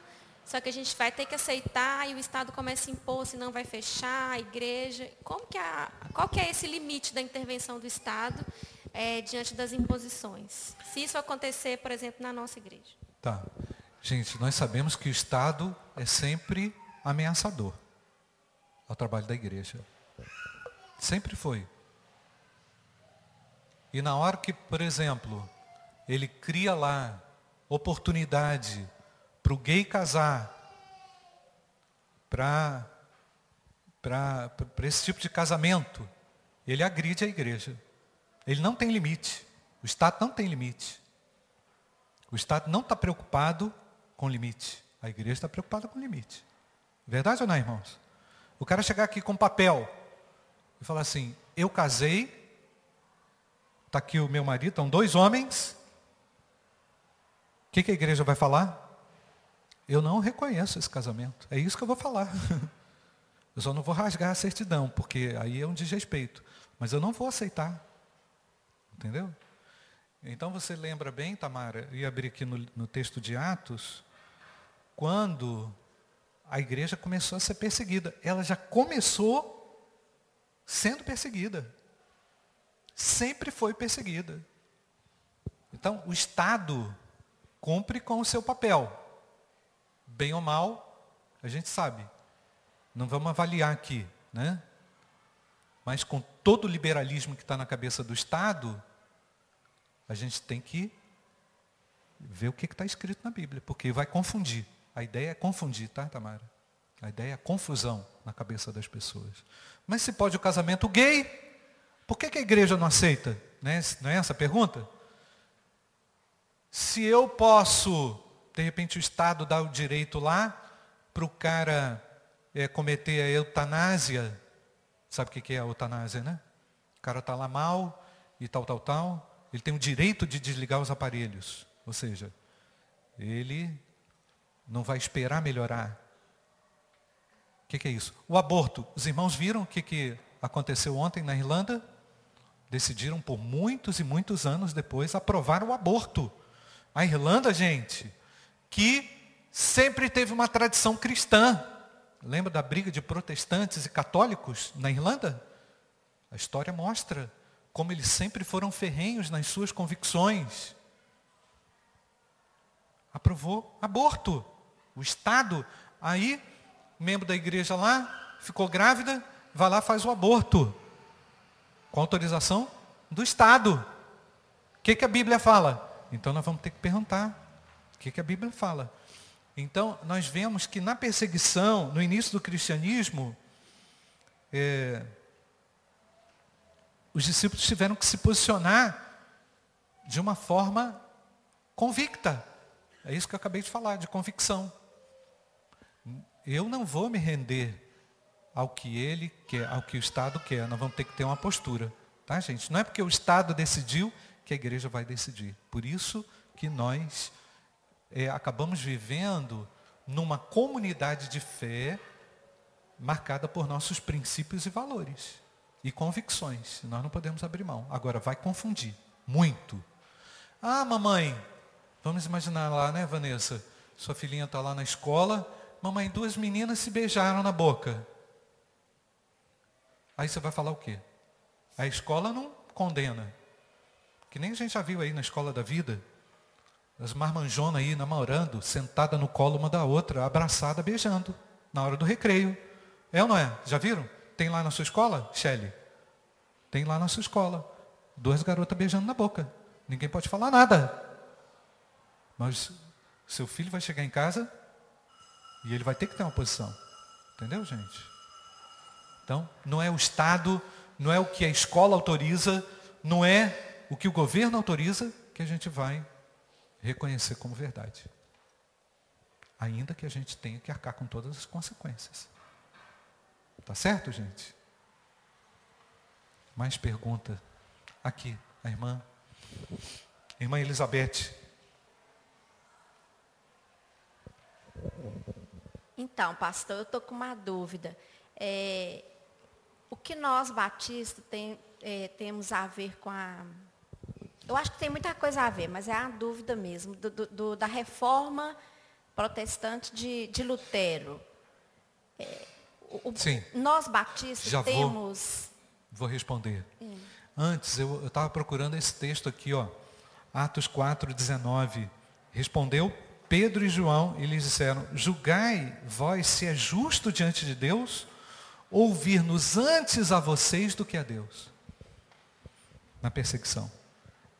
só que a gente vai ter que aceitar e o Estado começa a impor, senão vai fechar a igreja. Como que é, qual que é esse limite da intervenção do Estado é, diante das imposições? Se isso acontecer, por exemplo, na nossa igreja. Tá. Gente, nós sabemos que o Estado é sempre ameaçador ao trabalho da igreja. Sempre foi. E na hora que, por exemplo, ele cria lá oportunidade para o gay casar, para esse tipo de casamento, ele agride a igreja. Ele não tem limite. O Estado não tem limite. O Estado não está preocupado com limite. A igreja está preocupada com limite. Verdade ou não, irmãos? O cara chegar aqui com papel e falar assim, eu casei, está aqui o meu marido, estão dois homens. O que, que a igreja vai falar? Eu não reconheço esse casamento. É isso que eu vou falar. Eu só não vou rasgar a certidão, porque aí é um desrespeito. Mas eu não vou aceitar. Entendeu? Então você lembra bem, Tamara, ia abrir aqui no, no texto de Atos, quando a igreja começou a ser perseguida. Ela já começou sendo perseguida. Sempre foi perseguida. Então, o Estado cumpre com o seu papel bem ou mal, a gente sabe. Não vamos avaliar aqui, né? Mas com todo o liberalismo que está na cabeça do Estado, a gente tem que ver o que está escrito na Bíblia, porque vai confundir. A ideia é confundir, tá, Tamara? A ideia é confusão na cabeça das pessoas. Mas se pode o casamento gay, por que, que a igreja não aceita? Né? Não é essa a pergunta? Se eu posso de repente o Estado dá o direito lá para o cara é, cometer a eutanásia. Sabe o que é a eutanásia, né? O cara está lá mal e tal, tal, tal. Ele tem o direito de desligar os aparelhos. Ou seja, ele não vai esperar melhorar. O que, que, é isso? O aborto. Os irmãos viram o que, que aconteceu ontem na Irlanda? Decidiram por muitos e muitos anos depois aprovar o aborto. A Irlanda, gente, que sempre teve uma tradição cristã. Lembra da briga de protestantes e católicos na Irlanda? A história mostra como eles sempre foram ferrenhos nas suas convicções. Aprovou aborto. O Estado, aí, membro da igreja lá, ficou grávida, vai lá faz o aborto. Com autorização do Estado. O que, que a Bíblia fala? Então nós vamos ter que perguntar. O que, que a Bíblia fala? Então, nós vemos que na perseguição, no início do cristianismo, é, os discípulos tiveram que se posicionar de uma forma convicta. É isso que eu acabei de falar, de convicção. Eu não vou me render ao que ele quer, ao que o Estado quer. Nós vamos ter que ter uma postura. Tá, gente? Não é porque o Estado decidiu que a igreja vai decidir. Por isso que nós é, acabamos vivendo numa comunidade de fé marcada por nossos princípios e valores e convicções. Nós não podemos abrir mão. Agora, vai confundir muito. Ah, mamãe, vamos imaginar lá, né, Vanessa? Sua filhinha está lá na escola, mamãe, duas meninas se beijaram na boca. Aí você vai falar o quê? A escola não condena. Que nem a gente já viu aí na escola da vida. As marmanjonas aí namorando, sentada no colo uma da outra, abraçada, beijando, na hora do recreio. É ou não é? Já viram? Tem lá na sua escola, Shelley? Tem lá na sua escola. Duas garotas beijando na boca. Ninguém pode falar nada. Mas seu filho vai chegar em casa e ele vai ter que ter uma posição. Entendeu, gente? Então, não é o Estado, não é o que a escola autoriza, não é o que o governo autoriza que a gente vai reconhecer como verdade. Ainda que a gente tenha que arcar com todas as consequências. Tá certo, gente? Mais pergunta. Aqui, a irmã. Irmã Elizabeth. Então, pastor, eu estou com uma dúvida. É, o que nós, batistas, tem, é, temos a ver com a. Eu acho que tem muita coisa a ver, mas é a dúvida mesmo, do, do, da reforma protestante de, de Lutero. É, o, Sim. Nós batistas Já temos. Vou, vou responder. Hum. Antes, eu estava procurando esse texto aqui, ó. Atos 4, 19. Respondeu Pedro e João, e lhes disseram: Julgai vós se é justo diante de Deus ouvir-nos antes a vocês do que a Deus. Na perseguição.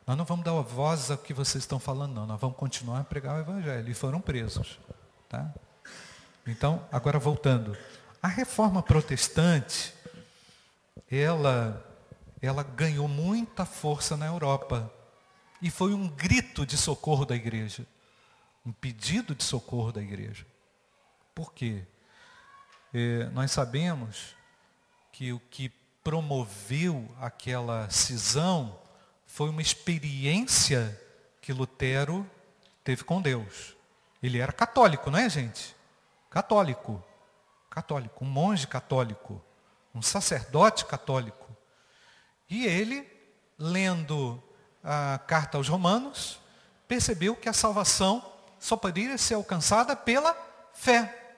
Nós não vamos dar voz ao que vocês estão falando, não. Nós vamos continuar a pregar o Evangelho. E foram presos. Tá? Então, agora voltando. A reforma protestante, ela, ela ganhou muita força na Europa. E foi um grito de socorro da igreja. Um pedido de socorro da igreja. Por quê? É, nós sabemos que o que promoveu aquela cisão foi uma experiência que Lutero teve com Deus. Ele era católico, não é, gente? Católico católico, um monge católico, um sacerdote católico. E ele, lendo a carta aos Romanos, percebeu que a salvação só poderia ser alcançada pela fé.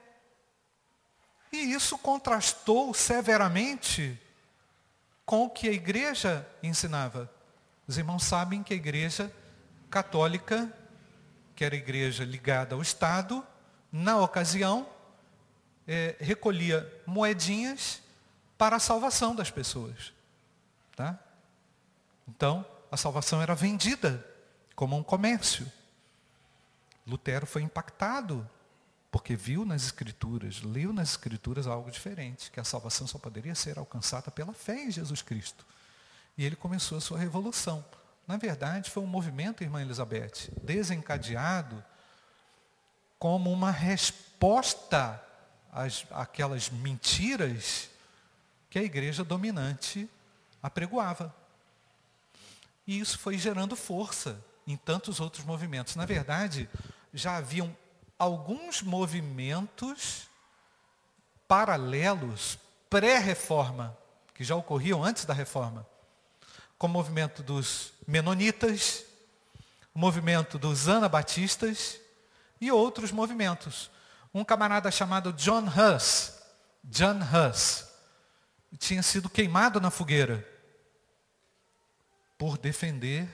E isso contrastou severamente com o que a igreja ensinava. Os irmãos sabem que a igreja católica, que era a igreja ligada ao Estado, na ocasião, é, recolhia moedinhas para a salvação das pessoas. Tá? Então, a salvação era vendida como um comércio. Lutero foi impactado, porque viu nas Escrituras, leu nas Escrituras algo diferente, que a salvação só poderia ser alcançada pela fé em Jesus Cristo. E ele começou a sua revolução. Na verdade, foi um movimento, irmã Elizabeth, desencadeado como uma resposta as, aquelas mentiras que a igreja dominante apregoava. E isso foi gerando força em tantos outros movimentos. Na verdade, já haviam alguns movimentos paralelos pré-reforma, que já ocorriam antes da reforma, como o movimento dos menonitas, o movimento dos anabatistas e outros movimentos um camarada chamado John Huss, John Huss, tinha sido queimado na fogueira por defender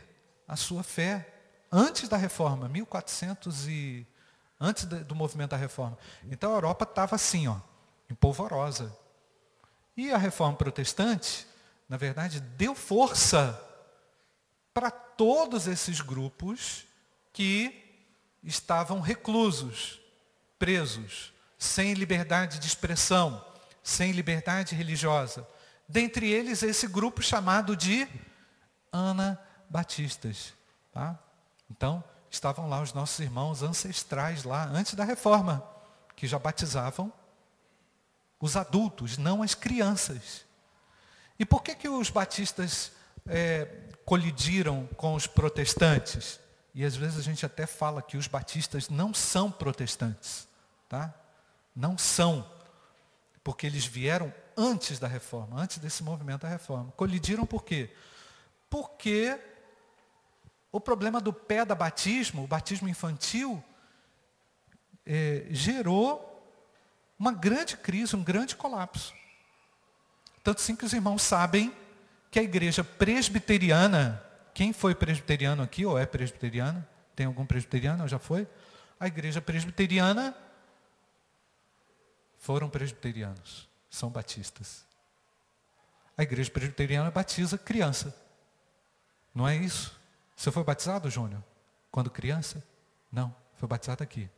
a sua fé antes da reforma, 1400 e antes do movimento da reforma. Então a Europa estava assim, ó, empolvorosa. E a reforma protestante, na verdade, deu força para todos esses grupos que estavam reclusos, presos, sem liberdade de expressão, sem liberdade religiosa. Dentre eles, esse grupo chamado de anabatistas. Tá? Então, estavam lá os nossos irmãos ancestrais, lá antes da reforma, que já batizavam os adultos, não as crianças. E por que, que os batistas é, colidiram com os protestantes. E às vezes a gente até fala que os batistas não são protestantes. Tá? Não são. Porque eles vieram antes da reforma, antes desse movimento da reforma. Colidiram por quê? Porque o problema do pé da batismo, o batismo infantil, é, gerou uma grande crise, um grande colapso. Tanto assim que os irmãos sabem que a igreja presbiteriana, quem foi presbiteriano aqui ou é presbiteriano? Tem algum presbiteriano já foi? A igreja presbiteriana foram presbiterianos, são batistas. A igreja presbiteriana batiza criança. Não é isso? Você foi batizado, Júnior? Quando criança? Não, foi batizado aqui.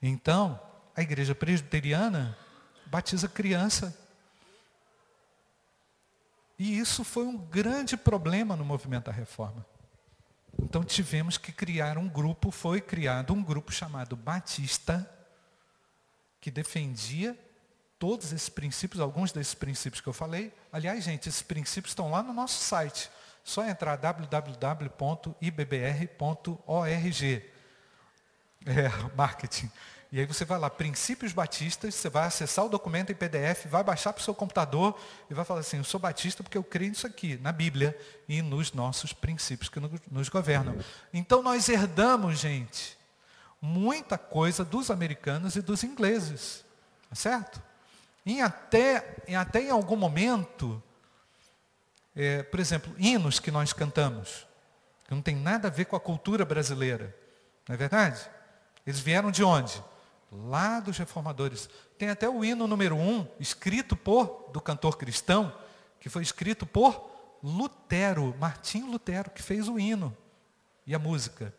Então, a igreja presbiteriana batiza criança e isso foi um grande problema no movimento da reforma. Então tivemos que criar um grupo, foi criado um grupo chamado Batista, que defendia todos esses princípios, alguns desses princípios que eu falei. Aliás, gente, esses princípios estão lá no nosso site. Só entrar www.ibbr.org. É, marketing. E aí você vai lá, princípios batistas, você vai acessar o documento em PDF, vai baixar para o seu computador e vai falar assim, eu sou batista porque eu creio nisso aqui, na Bíblia e nos nossos princípios que nos governam. Então nós herdamos, gente, muita coisa dos americanos e dos ingleses. Tá certo? Em até, em até em algum momento, é, por exemplo, hinos que nós cantamos, que não tem nada a ver com a cultura brasileira. Não é verdade? Eles vieram de onde? Lá dos reformadores. Tem até o hino número um, escrito por, do cantor cristão, que foi escrito por Lutero, Martinho Lutero, que fez o hino e a música.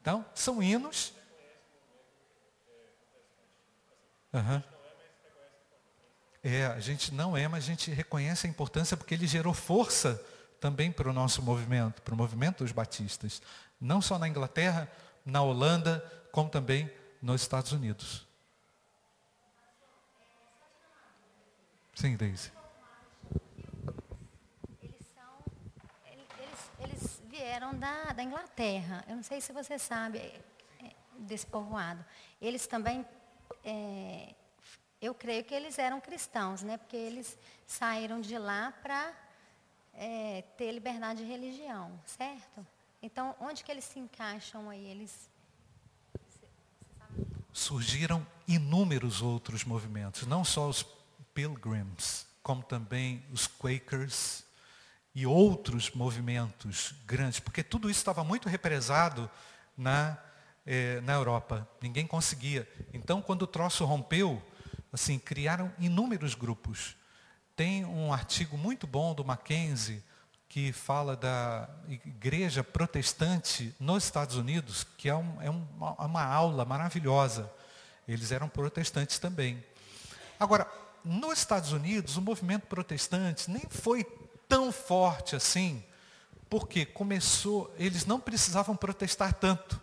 Então, são hinos. Uhum. É, a gente não é, mas a gente reconhece a importância porque ele gerou força também para o nosso movimento, para o movimento dos batistas. Não só na Inglaterra, na Holanda, como também nos Estados Unidos. Sim, Daisy. Eles, são, eles, eles vieram da, da Inglaterra. Eu não sei se você sabe é, desse povoado. Eles também, é, eu creio que eles eram cristãos, né? Porque eles saíram de lá para é, ter liberdade de religião, certo? Então, onde que eles se encaixam aí? Eles surgiram inúmeros outros movimentos, não só os Pilgrims, como também os Quakers e outros movimentos grandes, porque tudo isso estava muito represado na, eh, na Europa. Ninguém conseguia. Então, quando o troço rompeu, assim, criaram inúmeros grupos. Tem um artigo muito bom do Mackenzie que fala da igreja protestante nos Estados Unidos, que é, um, é uma, uma aula maravilhosa. Eles eram protestantes também. Agora, nos Estados Unidos, o movimento protestante nem foi tão forte assim, porque começou, eles não precisavam protestar tanto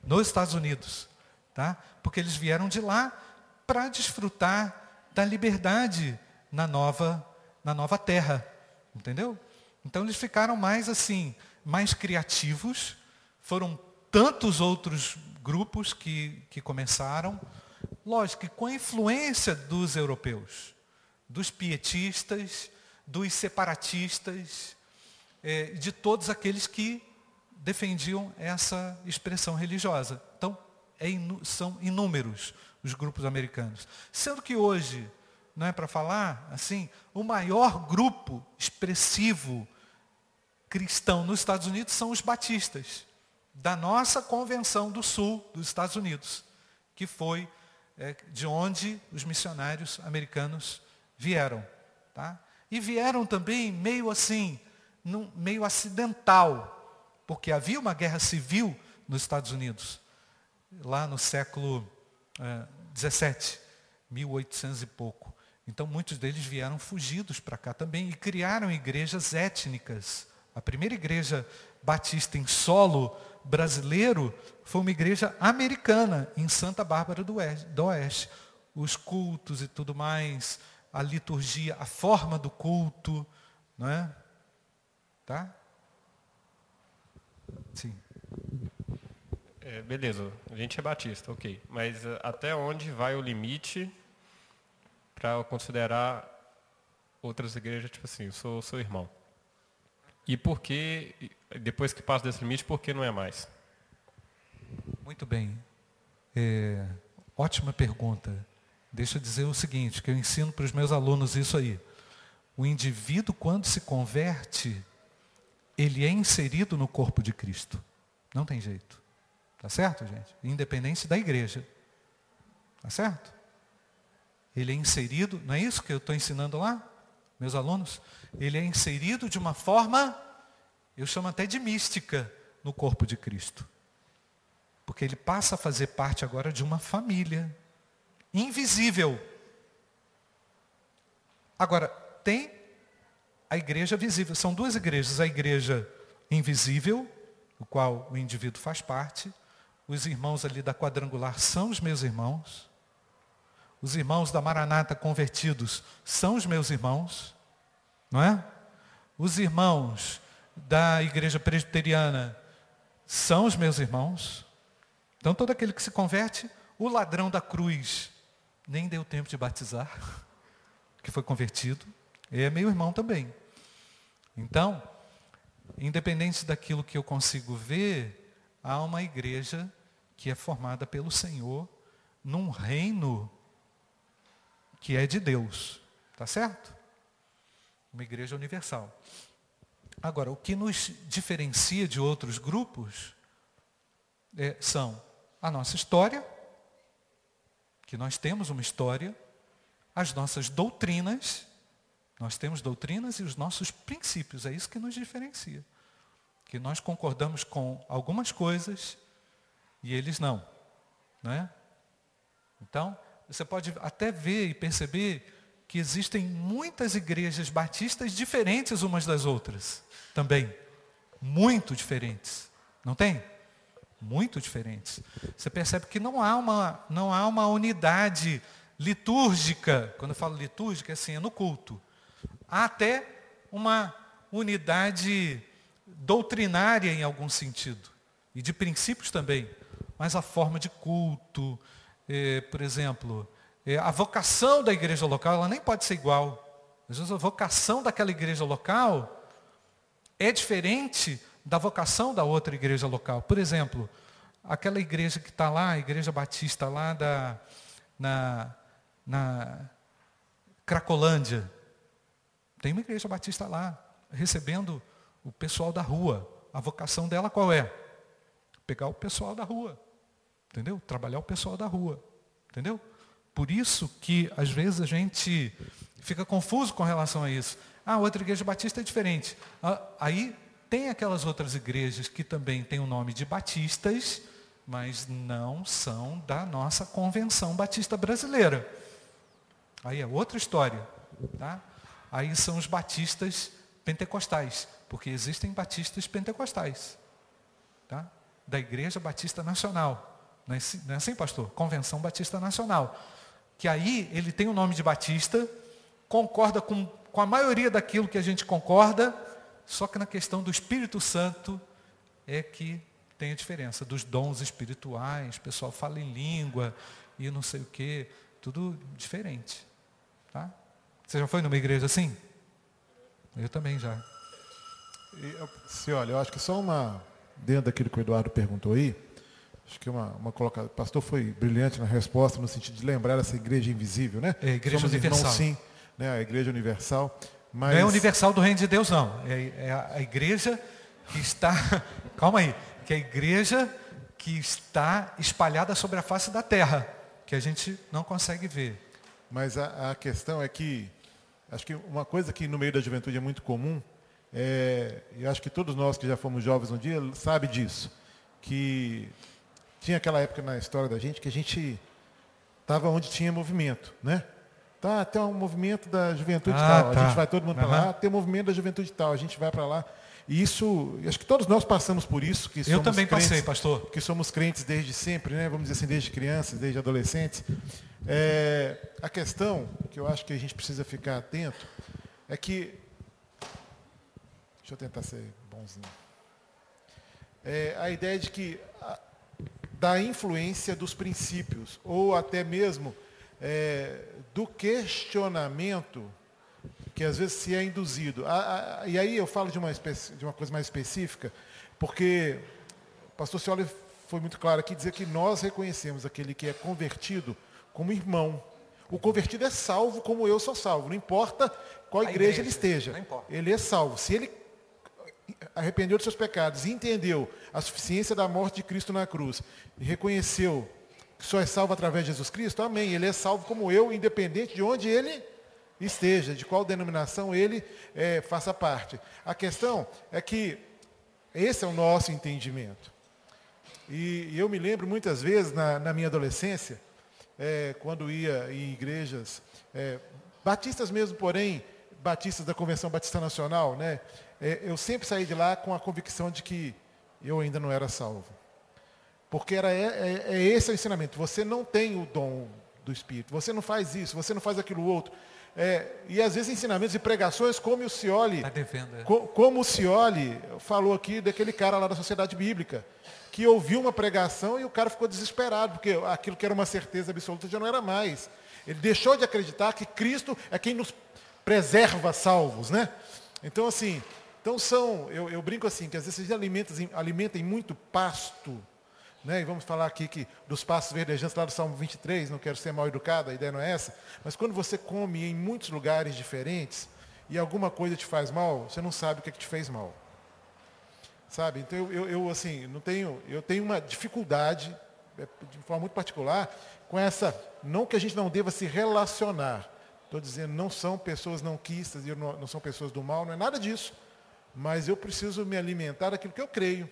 nos Estados Unidos, tá? Porque eles vieram de lá para desfrutar da liberdade na nova na nova terra, entendeu? Então eles ficaram mais assim, mais criativos. Foram tantos outros grupos que, que começaram, lógico que com a influência dos europeus, dos pietistas, dos separatistas, é, de todos aqueles que defendiam essa expressão religiosa. Então, é são inúmeros os grupos americanos. Sendo que hoje, não é para falar assim, o maior grupo expressivo cristão nos Estados Unidos são os batistas, da nossa convenção do sul dos Estados Unidos, que foi é, de onde os missionários americanos vieram. Tá? E vieram também meio assim, num, meio acidental, porque havia uma guerra civil nos Estados Unidos, lá no século é, 17, 1800 e pouco. Então muitos deles vieram fugidos para cá também e criaram igrejas étnicas a primeira igreja batista em solo brasileiro foi uma igreja americana, em Santa Bárbara do Oeste. Os cultos e tudo mais, a liturgia, a forma do culto, não é? Tá? Sim. É, beleza, a gente é batista, ok. Mas uh, até onde vai o limite para considerar outras igrejas, tipo assim, eu sou seu irmão? E por que, depois que passa desse limite, por que não é mais? Muito bem. É, ótima pergunta. Deixa eu dizer o seguinte, que eu ensino para os meus alunos isso aí. O indivíduo, quando se converte, ele é inserido no corpo de Cristo. Não tem jeito. Tá certo, gente? Independente da igreja. Tá certo? Ele é inserido, não é isso que eu estou ensinando lá, meus alunos? Ele é inserido de uma forma, eu chamo até de mística, no corpo de Cristo. Porque ele passa a fazer parte agora de uma família invisível. Agora, tem a igreja visível. São duas igrejas. A igreja invisível, do qual o indivíduo faz parte. Os irmãos ali da quadrangular são os meus irmãos. Os irmãos da Maranata convertidos são os meus irmãos. Não é? Os irmãos da igreja presbiteriana são os meus irmãos. Então todo aquele que se converte, o ladrão da cruz nem deu tempo de batizar, que foi convertido, é meu irmão também. Então, independente daquilo que eu consigo ver, há uma igreja que é formada pelo Senhor num reino que é de Deus. Tá certo? Uma igreja universal. Agora, o que nos diferencia de outros grupos é, são a nossa história, que nós temos uma história, as nossas doutrinas, nós temos doutrinas e os nossos princípios, é isso que nos diferencia. Que nós concordamos com algumas coisas e eles não. Não é? Então, você pode até ver e perceber que existem muitas igrejas batistas diferentes umas das outras também. Muito diferentes. Não tem? Muito diferentes. Você percebe que não há uma, não há uma unidade litúrgica. Quando eu falo litúrgica, é assim, é no culto. Há até uma unidade doutrinária em algum sentido. E de princípios também. Mas a forma de culto, eh, por exemplo, a vocação da igreja local, ela nem pode ser igual. Às vezes a vocação daquela igreja local é diferente da vocação da outra igreja local. Por exemplo, aquela igreja que está lá, a igreja batista lá da, na, na Cracolândia. Tem uma igreja batista lá, recebendo o pessoal da rua. A vocação dela qual é? Pegar o pessoal da rua. Entendeu? Trabalhar o pessoal da rua. Entendeu? Por isso que às vezes a gente fica confuso com relação a isso. Ah, outra igreja batista é diferente. Ah, aí tem aquelas outras igrejas que também têm o nome de batistas, mas não são da nossa convenção batista brasileira. Aí é outra história. Tá? Aí são os batistas pentecostais, porque existem batistas pentecostais. Tá? Da Igreja Batista Nacional. Não é, assim, é assim, pastor? Convenção Batista Nacional. Que aí ele tem o nome de Batista, concorda com, com a maioria daquilo que a gente concorda, só que na questão do Espírito Santo é que tem a diferença dos dons espirituais, o pessoal fala em língua e não sei o quê, tudo diferente. Tá? Você já foi numa igreja assim? Eu também já. E, se olha, eu acho que só uma, dentro daquilo que o Eduardo perguntou aí, acho que uma, uma colocada, o pastor foi brilhante na resposta, no sentido de lembrar essa igreja invisível, né? É, igreja Somos universal. Irmãos, sim, né? a igreja universal. Mas... Não é universal do reino de Deus, não. É, é a igreja que está. Calma aí. Que é a igreja que está espalhada sobre a face da terra, que a gente não consegue ver. Mas a, a questão é que, acho que uma coisa que no meio da juventude é muito comum, é, e acho que todos nós que já fomos jovens um dia sabe disso, que tinha aquela época na história da gente que a gente estava onde tinha movimento, né? Tá, tem um movimento da juventude ah, tal. Tá. A gente vai todo mundo para lá, tem um movimento da juventude tal, a gente vai para lá. E isso, acho que todos nós passamos por isso. Que Eu também crentes, passei, pastor. Que somos crentes desde sempre, né? vamos dizer assim, desde crianças, desde adolescentes. É, a questão que eu acho que a gente precisa ficar atento é que Deixa eu tentar ser bonzinho. É, a ideia de que da influência dos princípios, ou até mesmo é, do questionamento que às vezes se é induzido. A, a, e aí eu falo de uma, de uma coisa mais específica, porque o pastor Cioli foi muito claro aqui dizer que nós reconhecemos aquele que é convertido como irmão. O convertido é salvo como eu sou salvo, não importa qual igreja, igreja ele esteja. Ele é salvo. Se ele arrependeu dos seus pecados entendeu a suficiência da morte de Cristo na cruz e reconheceu que só é salvo através de Jesus Cristo, amém. Ele é salvo como eu, independente de onde ele esteja, de qual denominação ele é, faça parte. A questão é que esse é o nosso entendimento. E, e eu me lembro muitas vezes na, na minha adolescência, é, quando ia em igrejas, é, batistas mesmo, porém, batistas da Convenção Batista Nacional, né? É, eu sempre saí de lá com a convicção de que eu ainda não era salvo. Porque era, é, é, é esse o ensinamento. Você não tem o dom do Espírito. Você não faz isso, você não faz aquilo outro. É, e às vezes ensinamentos e pregações, como o Cioli, tá é. co, como o Cioli falou aqui daquele cara lá da Sociedade Bíblica, que ouviu uma pregação e o cara ficou desesperado, porque aquilo que era uma certeza absoluta já não era mais. Ele deixou de acreditar que Cristo é quem nos preserva salvos, né? Então, assim, então são, eu, eu brinco assim, que às vezes vocês alimentam, muito pasto, né? E vamos falar aqui que dos passos verdejantes lá do Salmo 23, não quero ser mal educado, a ideia não é essa, mas quando você come em muitos lugares diferentes e alguma coisa te faz mal, você não sabe o que, é que te fez mal. Sabe? Então eu, eu, eu, assim, não tenho, eu tenho uma dificuldade, é, de forma muito particular, com essa, não que a gente não deva se relacionar. Estou dizendo, não são pessoas não quistas, não são pessoas do mal, não é nada disso. Mas eu preciso me alimentar daquilo que eu creio.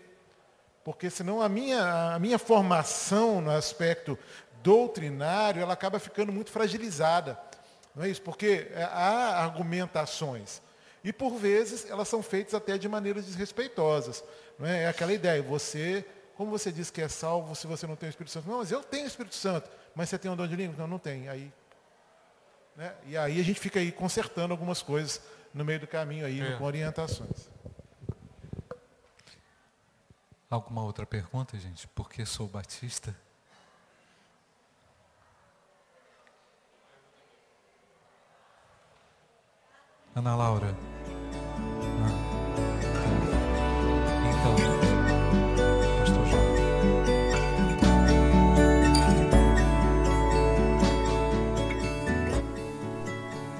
Porque senão a minha, a minha formação no aspecto doutrinário, ela acaba ficando muito fragilizada. Não é isso? Porque é, há argumentações. E por vezes elas são feitas até de maneiras desrespeitosas. Não é? é aquela ideia, você, como você diz que é salvo se você não tem o Espírito Santo? Não, mas eu tenho o Espírito Santo, mas você tem um dom de língua? Não, não tem. Aí, né? E aí a gente fica aí consertando algumas coisas no meio do caminho aí, é. com orientações. Alguma outra pergunta, gente? Por que sou batista? Ana Laura.